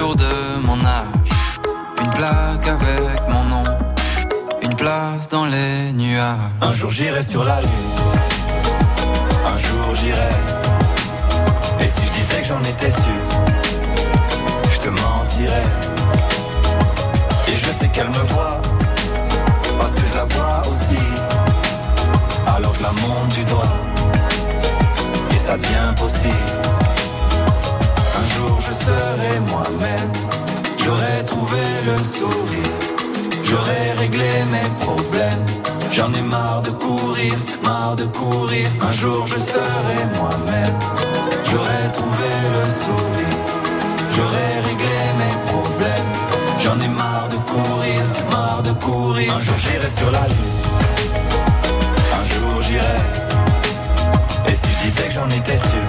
tour de mon âge. Une plaque avec mon nom, une place dans les nuages. Un jour j'irai sur la lune. Un jour j'irai. Et si je disais que j'en étais sûr, je te mentirais. Et je sais qu'elle me voit, parce que je la vois aussi. Alors je la monte du doigt, et ça devient possible. Jour je serai moi-même, j'aurai trouvé le sourire, j'aurai réglé mes problèmes. J'en ai marre de courir, marre de courir. Un jour je serai moi-même, j'aurai trouvé le sourire, j'aurai réglé mes problèmes. J'en ai marre de courir, marre de courir. Un jour j'irai sur la lune, un jour j'irai. Et si je disais que j'en étais sûr,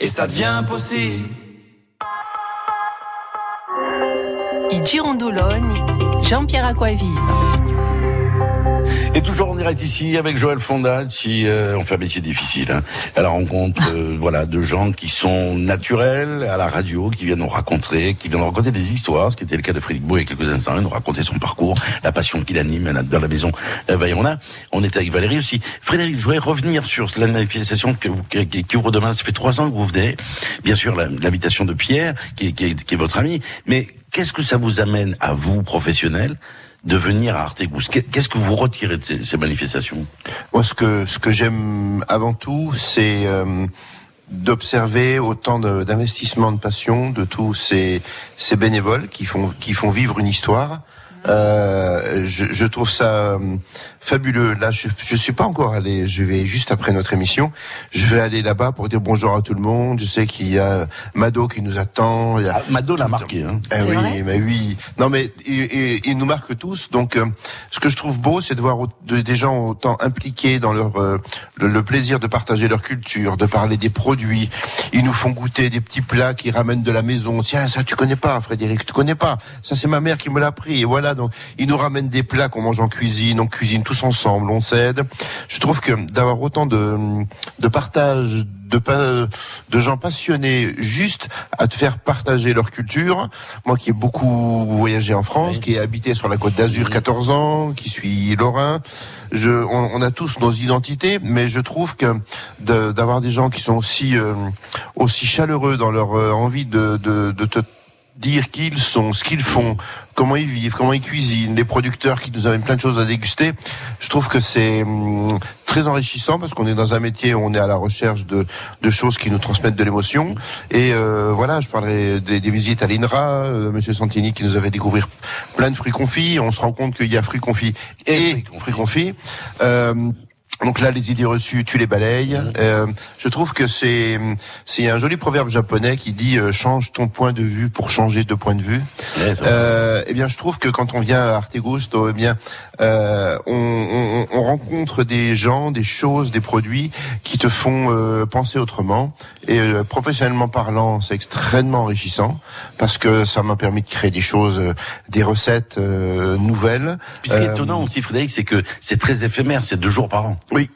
et ça devient possible. I Girondoloni, Jean-Pierre Aquavive. Et toujours en direct ici avec Joël Fondacci, euh, on fait un métier difficile, hein, à la rencontre euh, <laughs> voilà, de gens qui sont naturels à la radio, qui viennent nous raconter, qui viennent nous raconter des histoires, ce qui était le cas de Frédéric Beau il y a quelques instants, il nous raconter son parcours, la passion qu'il anime dans la maison euh, Vaillona. On était avec Valérie aussi. Frédéric, je voudrais revenir sur la manifestation que vous, qui, qui ouvre demain. Ça fait trois ans que vous venez. Bien sûr, l'invitation de Pierre, qui, est- qui, qui est votre ami, mais qu'est-ce que ça vous amène à vous, professionnels, de venir à Qu'est- Qu'est-ce que vous retirez de ces, manifestations? Moi, ce que ce que j'aime avant tout, c'est euh, d'observer autant de- d'investissement, de, passion de tous ces ces bénévoles qui font qui font vivre une histoire. Euh, je, je trouve ça euh, fabuleux. Là, je, je suis pas encore allé. Je vais juste après notre émission. Je vais aller là-bas pour dire bonjour à tout le monde. Je sais qu'il y a Mado qui nous attend. Il y a... Mado l'a marqué. Hein. Eh oui, mais oui. Non, mais il, il- il nous marque tous. Donc, euh, ce que je trouve beau, c'est de voir des gens autant impliqués dans leur euh, le, le plaisir de partager leur culture, de parler des produits. Ils nous font goûter des petits plats qui ramènent de la maison. Tiens, ça tu connais pas, Frédéric, tu connais pas. Ça c'est ma mère qui me l'a appris. Et voilà, donc ils nous ramènent des plats qu'on mange en cuisine, on cuisine tous ensemble, on s'aide. Je trouve que d'avoir autant de de partage de, pa- de gens passionnés juste à te faire partager leur culture. Moi qui ai beaucoup voyagé en France, qui ai habité sur la côte d'Azur 14 ans, qui suis lorrain, je, on, on a tous nos identités, mais je trouve que de- d'avoir des gens qui sont aussi euh, aussi chaleureux dans leur euh, envie de, de, de te dire qui ils sont, ce qu'ils font, comment ils vivent, comment ils cuisinent, les producteurs qui nous amènent plein de choses à déguster. Je trouve que c'est hum, très enrichissant parce qu'on est dans un métier où on est à la recherche de, de choses qui nous transmettent de l'émotion. Et euh, voilà, je parlerai des, des visites à l'INRA, euh, Monsieur Santini qui nous avait découvert plein de fruits confits. On se rend compte qu'il y a fruits confits et, fruits confits. Euh, donc là, les idées reçues, tu les balayes. Euh, je trouve que c'est c'est un joli proverbe japonais qui dit euh, change ton point de vue pour changer de point de vue. Euh, eh bien, je trouve que quand on vient à Artegusto, eh bien, euh, on, on- on rencontre des gens, des choses, des produits qui te font euh, penser autrement. Et euh, professionnellement parlant, c'est extrêmement enrichissant parce que ça m'a permis de créer des choses, euh, des recettes euh, nouvelles. Puis ce qui est étonnant aussi, Frédéric, c'est que c'est très éphémère, c'est deux jours par an. Oui.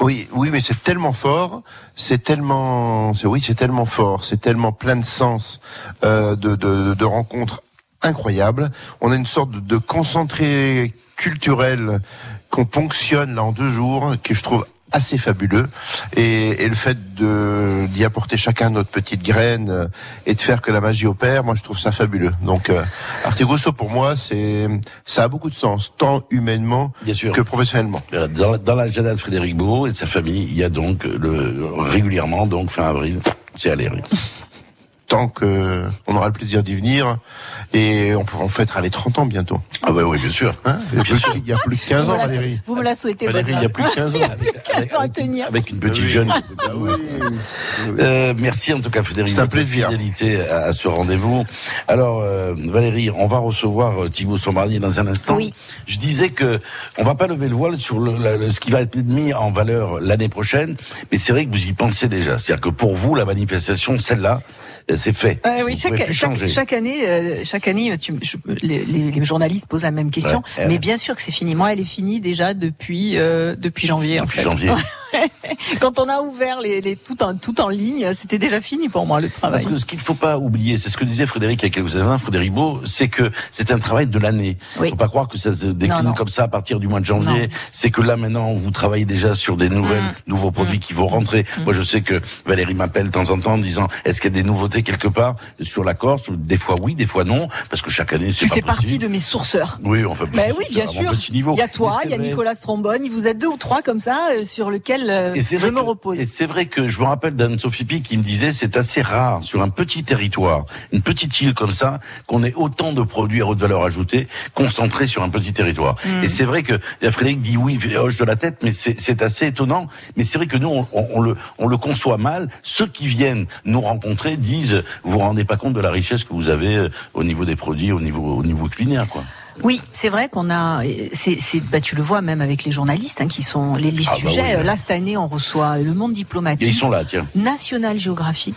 Oui, oui, mais c'est tellement fort, c'est tellement, c'est oui, c'est tellement fort, c'est tellement plein de sens, euh, de, de, de rencontres incroyables. On a une sorte de, concentré culturel qu'on ponctionne là en deux jours, que je trouve assez fabuleux. Et, et le fait d'y apporter chacun notre petite graine euh, et de faire que la magie opère moi je trouve ça fabuleux. Donc euh, Artegusto pour moi c'est ça a beaucoup de sens tant humainement que professionnellement. Euh, Dans, dans l'agenda de Frédéric Beau et de sa famille, il y a donc le, régulièrement, donc fin avril, c'est à l'Éric. Tant que on aura le plaisir d'y venir. Et on, on fêtera les 30 ans bientôt. Ah bah oui, bien sûr. Hein il, y a plus, il y a plus de 15 Vous ans, la- Valérie. Vous me la souhaitez, Valérie, il y a plus de 15 ans. Il y a plus de 15 ans à tenir. Avec une petite jeune. Euh, merci en tout cas Frédéric. C'est un plaisir. Fidélité à, à ce rendez-vous. Alors euh, Valérie, on va recevoir euh, Thibaut Sombardier dans un instant. Oui. Je disais que on va pas lever le voile sur le, la- le- ce qui va être mis en valeur l'année prochaine, mais c'est vrai que vous y pensez déjà. C'est-à-dire que pour vous, la manifestation, celle-là, c'est fait. Euh, oui, chaque, chaque, chaque année, euh, chaque année, tu, je- les, les- les journalistes posent la même question, Ouais, mais ouais. bien sûr que c'est fini. Moi, elle est finie déjà depuis euh, depuis janvier. en Depuis fait. janvier. <laughs> Quand on a ouvert les, les tout en tout en ligne, c'était déjà fini pour moi le travail. Parce que ce qu'il ne faut pas oublier, c'est ce que disait Frédéric il y a quelques instants, Frédéric Beau, c'est que c'est un travail de l'année. Il Oui. faut pas croire que ça se décline Non, non. comme ça à partir du mois de janvier. C'est que là maintenant, vous travaillez déjà sur des nouvelles, Mm. nouveaux produits qui vont rentrer. Moi, je sais que Valérie m'appelle de temps en temps en disant est-ce qu'il y a des nouveautés quelque part sur la Corse Des fois oui, des fois non, parce que chaque année c'est Tu pas fais partie de mes sourceurs. Oui, on fait Ben oui, bien sûr. Petit niveau. Il y a toi, Mais il y a vrai. Nicolas Strombone, vous êtes deux ou trois comme ça euh, sur lequel euh, je me repose. Et c'est vrai que je me rappelle d'Anne-Sophie Pic qui me disait c'est assez rare sur un petit territoire, une petite île comme ça, qu'on ait autant de produits à haute valeur ajoutée concentrés sur un petit territoire. Mm. Et c'est vrai que Frédéric dit oui, hoche de la tête, mais c'est c'est assez étonnant. Mais c'est vrai que nous, on, on- on le, on le conçoit mal. Ceux qui viennent nous rencontrer disent vous vous rendez pas compte de la richesse que vous avez euh, au niveau des produits, au niveau, au niveau culinaire, quoi. Oui, c'est vrai qu'on a, c'est, bah, tu le vois même avec les journalistes hein, qui sont les, les Ah bah sujets. euh, oui. Là cette année, on reçoit le Monde Et diplomatique, ils sont là, tiens. National Géographie.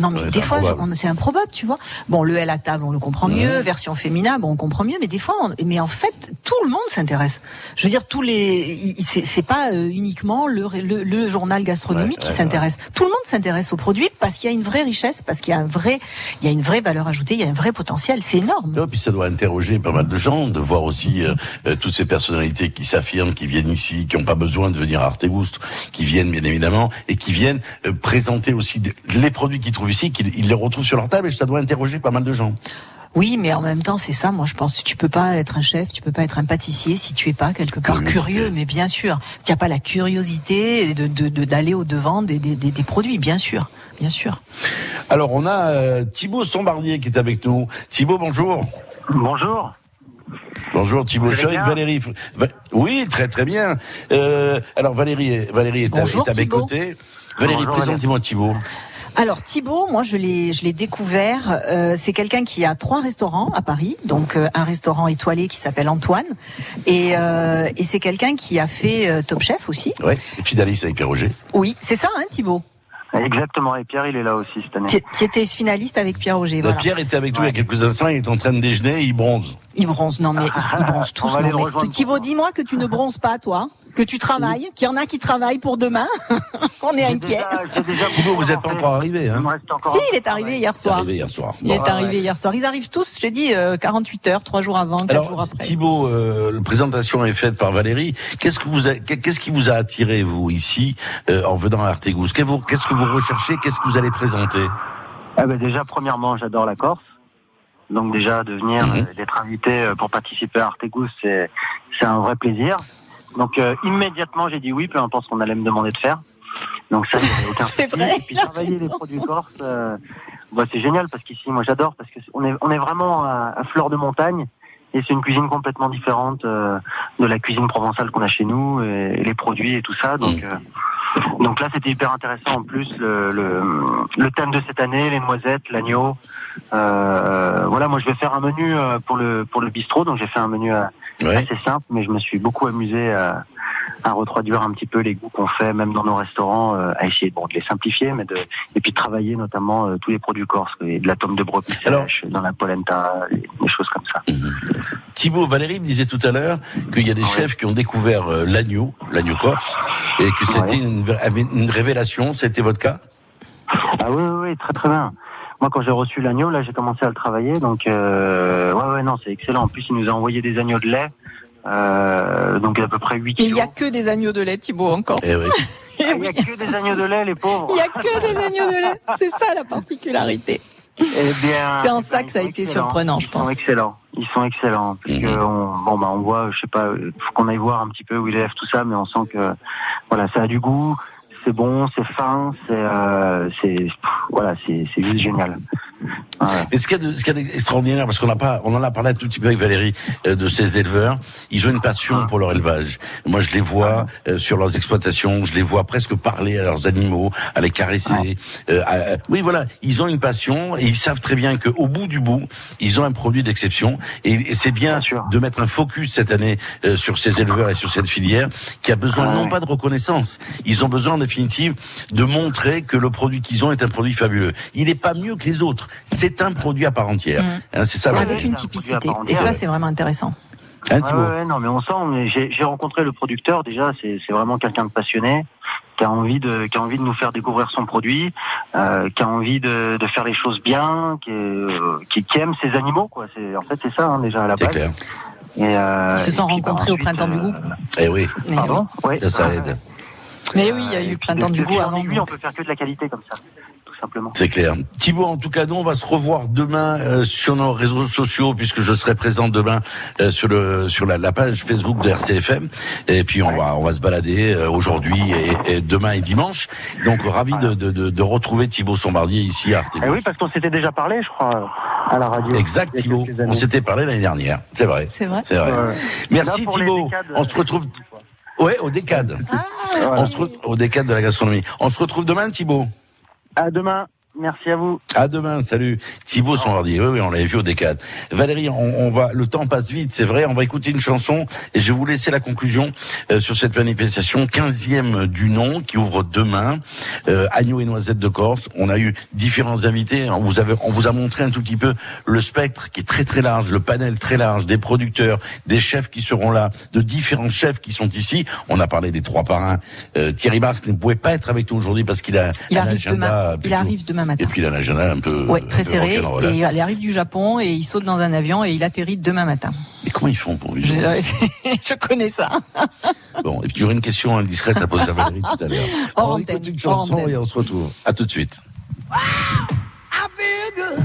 Non mais des fois, c'est improbable, tu vois. Bon, le L à table, on le comprend mieux. Version féminin, bon, on comprend mieux. Mais des fois, on- mais en fait, tout le monde s'intéresse. Je veux dire, tous les, c'est, pas euh, uniquement le, le, le journal gastronomique Ouais, qui ouais, s'intéresse. Tout le monde s'intéresse aux produits parce qu'il y a une vraie richesse, parce qu'il y a un vrai, il y a une vraie valeur ajoutée, il y a un vrai potentiel. C'est énorme. Et puis ça doit interroger pas mal de gens, de voir aussi euh, euh, toutes ces personnalités qui s'affirment, qui viennent ici, qui n'ont pas besoin de venir à Artegoust, qui viennent bien évidemment, et qui viennent euh, présenter aussi des- les produits qu'ils trouvent ici, qu'ils ils les retrouvent sur leur table, et ça doit interroger pas mal de gens. Oui, mais en même temps, c'est ça. Moi, je pense que tu peux pas être un chef, tu peux pas être un pâtissier si tu es pas quelque part curieux. Mais bien sûr, si tu n'as pas la curiosité de de- de- d'aller au devant des, des, des, des produits, bien sûr, bien sûr. Alors on a euh, Thibaut Sombardier qui est avec nous. Thibaut, bonjour. Bonjour. Bonjour Thibaut. Vous Je suis allez avec bien Valérie. Va- Oui, très très bien. Euh, alors Valérie, est- Valérie est, à, Bonjour, est à mes côtés. Valérie, présentez-moi Thibaut. Alors Thibaut, moi je l'ai je l'ai découvert. euh, c'est quelqu'un qui a trois restaurants à Paris, donc euh, un restaurant étoilé qui s'appelle Antoine, et, euh, et c'est quelqu'un qui a fait euh, Top Chef aussi. Ouais, Fidalis avec Pierre Roger. Oui, c'est ça, hein, Thibaut? Exactement, et Pierre, il est là aussi cette année. Tu tu étais finaliste avec Pierre Auger. Voilà. Pierre était avec nous il y a quelques instants, il est en train de déjeuner, il bronze. Il bronze, non mais <laughs> ils bronzent tous. Thibaut, dis-moi que tu ne bronzes pas, toi, que tu travailles, qu'il y en a qui travaillent pour demain. <laughs> On est inquiet. Thibaut, vous n'êtes pas encore arrivé, hein Si, il est arrivé hier Il est soir. arrivé hier soir. Il Bon. est arrivé hier soir. Ils arrivent tous, je te dis, euh, 48 heures, 3 jours avant, 4 jours après. Thibaut, euh, la présentation est faite par Valérie. Qu'est-ce que vous a, qu'est-ce qui vous a attiré vous ici euh, en venant à Artégousse? Qu'est-ce que vous- Qu'est-ce que vous recherchez? Qu'est-ce que vous allez présenter? Ah ben déjà, premièrement, j'adore la Corse. Donc déjà, de venir, Mhm. d'être invité pour participer à Artegus, c'est c'est un vrai plaisir. Donc euh, immédiatement, j'ai dit oui, peu importe ce qu'on allait me demander de faire. Donc ça, il n'y avait aucun <laughs> souci. vrai, Et puis travailler les produits corses, euh, bah, c'est génial parce qu'ici, moi, j'adore parce que c'est- on est on est vraiment à, à fleur de montagne. Et c'est une cuisine complètement différente euh, de la cuisine provençale qu'on a chez nous et, et les produits et tout ça. Donc, euh, donc là, c'était hyper intéressant. En plus, le, le, le thème de cette année, les noisettes, l'agneau. Euh, voilà, moi, je vais faire un menu euh, pour le pour le bistrot. Donc, j'ai fait un menu euh, assez simple, mais je me suis beaucoup amusé à, à retraduire un petit peu les goûts qu'on fait, même dans nos restaurants, euh, à essayer bon, de les simplifier, mais de et puis de travailler notamment euh, tous les produits corses, et de la tome de brebis sèche, dans la polenta, des choses comme ça. Thibaut, Valérie me disait tout à l'heure qu'il y a des chefs qui ont découvert euh, l'agneau, l'agneau corse, et que c'était une, une révélation. C'était votre cas? Ah oui, oui, oui, très très bien. Moi, quand j'ai reçu l'agneau, là, j'ai commencé à le travailler. Donc, euh, ouais, ouais, non, c'est excellent. En plus, il nous a envoyé des agneaux de lait. Euh, donc, à peu près 8 Il kilos. y a que des agneaux de lait, Thibaut, encore. Eh oui. <laughs> Ah, Il y a que des agneaux de lait, les pauvres. Il y a que des agneaux de lait. C'est ça la particularité. Eh bien, C'est en eh ça que ça a ils été surprenant, je Ils sont pense. excellents. Ils sont excellents. Parce que on, bon, bah, on voit, je sais pas, faut qu'on aille voir un petit peu où il élève tout ça, mais on sent que, voilà, ça a du goût, c'est bon, c'est fin, c'est, euh, voilà, c'est juste génial. Et ce qu'il y a de- ce qu'il y a d'extraordinaire, parce qu'on n'a pas, on en a parlé un tout petit peu avec Valérie euh, de ces éleveurs, ils ont une passion pour leur élevage. Moi, je les vois euh, sur leurs exploitations, je les vois presque parler à leurs animaux, à les caresser. Euh, à- à- oui, voilà, ils ont une passion et ils savent très bien qu'au bout du bout, ils ont un produit d'exception. Et, et c'est bien de mettre un focus cette année euh, sur ces éleveurs et sur cette filière qui a besoin non pas de reconnaissance, ils ont besoin en définitive de montrer que le produit qu'ils ont est un produit fabuleux. Il n'est pas mieux que les autres. C'est un produit à part entière. Mm. Hein, c'est ça. Avec une typicité. Et ça, c'est vraiment intéressant. Hein, Ouais, ouais, non, mais on sent. Mais j'ai j'ai rencontré le producteur déjà. C'est c'est vraiment quelqu'un de passionné, qui a envie de qui a envie de nous faire découvrir son produit, euh, qui a envie de, de faire les choses bien, qui, est, euh, qui, qui aime ses animaux. Quoi. C'est en fait c'est ça hein, déjà à la C'est base. clair. Et, euh, Ils se sont et puis, bah, rencontrés au printemps du goût. Eh oui. Pardon? Ça, ça aide. Mais oui, il y a eu le printemps du de goût avant. aiguille, on peut faire que de la qualité comme ça, tout simplement. C'est clair. Thibaut, en tout cas, nous, on va se revoir demain euh, sur nos réseaux sociaux, puisque je serai présent demain euh, sur le sur la, la page Facebook de RCFM. Et puis on va on va se balader euh, aujourd'hui et, et demain et dimanche. Donc ravi de, de, de, de retrouver Thibaut Sombardier ici à Artémis. Eh oui, parce qu'on s'était déjà parlé, je crois, à la radio. Exact, Thibaut. On s'était parlé l'année dernière. C'est vrai. C'est vrai. C'est vrai. Ouais. Merci Thibaut. On se retrouve. Ouais, au décade. On se re- au décade de la gastronomie. On se retrouve demain, Thibaut. À demain. Merci à vous. À demain, salut. Thibaut Sombardier, oui, oui, on l'avait vu au décade. Valérie, on, on va, le temps passe vite, c'est vrai, on va écouter une chanson et je vais vous laisser la conclusion euh, sur cette manifestation 15e du nom qui ouvre demain, euh, agneau et noisettes de Corse. On a eu différents invités, on vous, avait, on vous a montré un tout petit peu le spectre qui est très très large, le panel très large, des producteurs, des chefs qui seront là, de différents chefs qui sont ici. On a parlé des trois parrains. Euh, Thierry Marx ne pouvait pas être avec nous aujourd'hui parce qu'il a Il un arrive agenda demain. Il arrive demain matin. et puis il a un peu, Ouais, très peu serré. rock'n'roll, hein. Et il arrive du Japon et il saute dans un avion et il atterrit demain matin. Mais comment ils font pour vivre Je, <laughs> je connais ça. <laughs> Bon, et puis j'aurais une question indiscrète à poser à Valérie tout à l'heure. <laughs> On antenne, écoute une chanson et on se retrouve. À tout de suite. I feel good.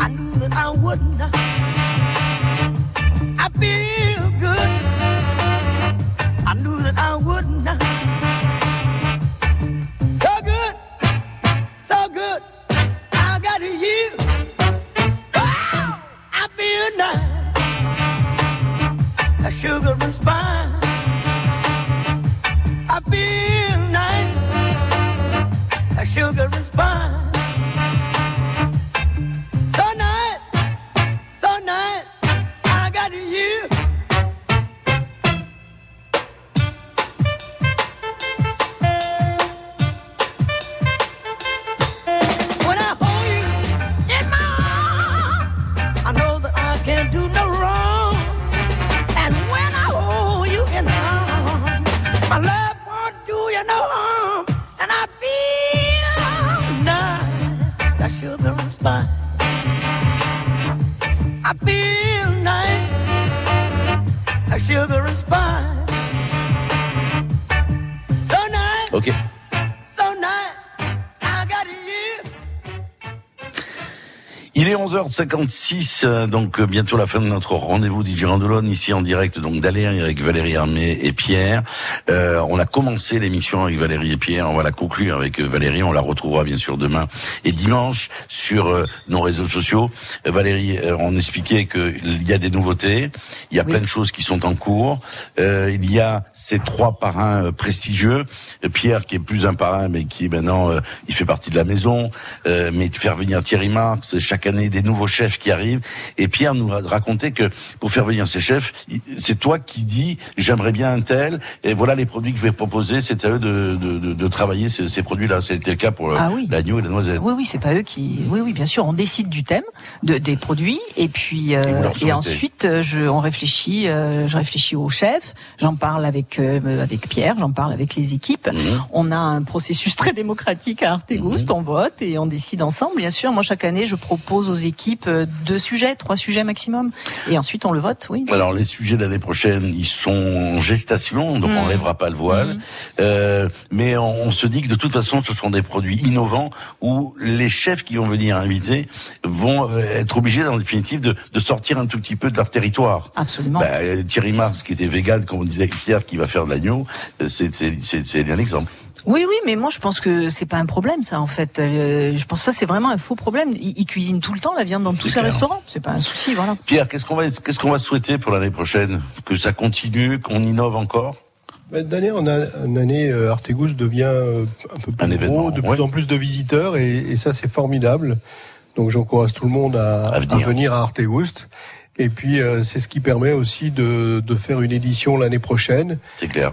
I knew that I wouldn't. I feel good. I knew that I wouldn't. Good. I got you. Wow, I feel nice. A sugar and spice. I feel nice a sugar and spice. 456, euh, donc euh, bientôt la fin de notre rendez-vous d'Igirand de ici en direct donc d'Aléa avec Valérie Armé et Pierre. Euh, on a commencé l'émission avec Valérie et Pierre, on va la conclure avec euh, Valérie, on la retrouvera bien sûr demain et dimanche sur nos réseaux sociaux. Valérie, on expliquait qu'il y a des nouveautés, il y a plein de choses qui sont en cours, il y a ces trois parrains prestigieux, Pierre qui est plus un parrain mais qui maintenant il fait partie de la maison, mais faire venir Thierry Marx chaque année des nouveaux chefs qui arrivent. Et Pierre nous a raconté que pour faire venir ces chefs, c'est toi qui dis j'aimerais bien un tel, et voilà les produits que je vais proposer, c'est à eux de, de, de, de travailler ces, ces produits-là. C'était le cas pour euh, Ah oui. l'agneau et la noisette. Oui, oui, c'est pas eux qui. Oui, oui, bien sûr, on décide du thème, de, des produits, et puis euh, et soumettez. ensuite, euh, je, on réfléchit. euh, je réfléchis au chef. J'en parle avec euh, avec Pierre. J'en parle avec les équipes. Mhm. On a un processus <laughs> très démocratique à Artegoust. On vote et on décide ensemble. Bien sûr, moi chaque année, je propose aux équipes euh, deux sujets, trois sujets maximum, et ensuite on le vote. Oui. Alors les sujets de l'année prochaine, ils sont en gestation, donc on lèvera pas le voile. Euh, mais on, on se dit que de toute façon, ce sont des produits innovants où les chefs qui vont venir inviter vont euh, être obligés, en définitive, de, de sortir un tout petit peu de leur territoire. Absolument. Bah, euh, Thierry Marx, qui était vegan, comme on disait Pierre, qui va faire de l'agneau, c'est un exemple. Oui, oui, mais moi je pense que c'est pas un problème ça en fait. Euh, je pense que ça c'est vraiment un faux problème. Ils, ils cuisinent tout le temps la viande dans tous ces restaurants. C'est pas un souci, voilà. Pierre, qu'est-ce qu'on va, qu'est-ce qu'on va souhaiter pour l'année prochaine? Que ça continue, qu'on innove encore? Ben, D'année en a- en année, euh, Artégus devient euh, un peu plus Un gros, événement, de ouais. plus en plus de visiteurs, et, et ça c'est formidable. Donc j'encourage tout le monde à, à venir. à Artégus. Et puis euh, c'est ce qui permet aussi de, de faire une édition l'année prochaine. C'est clair.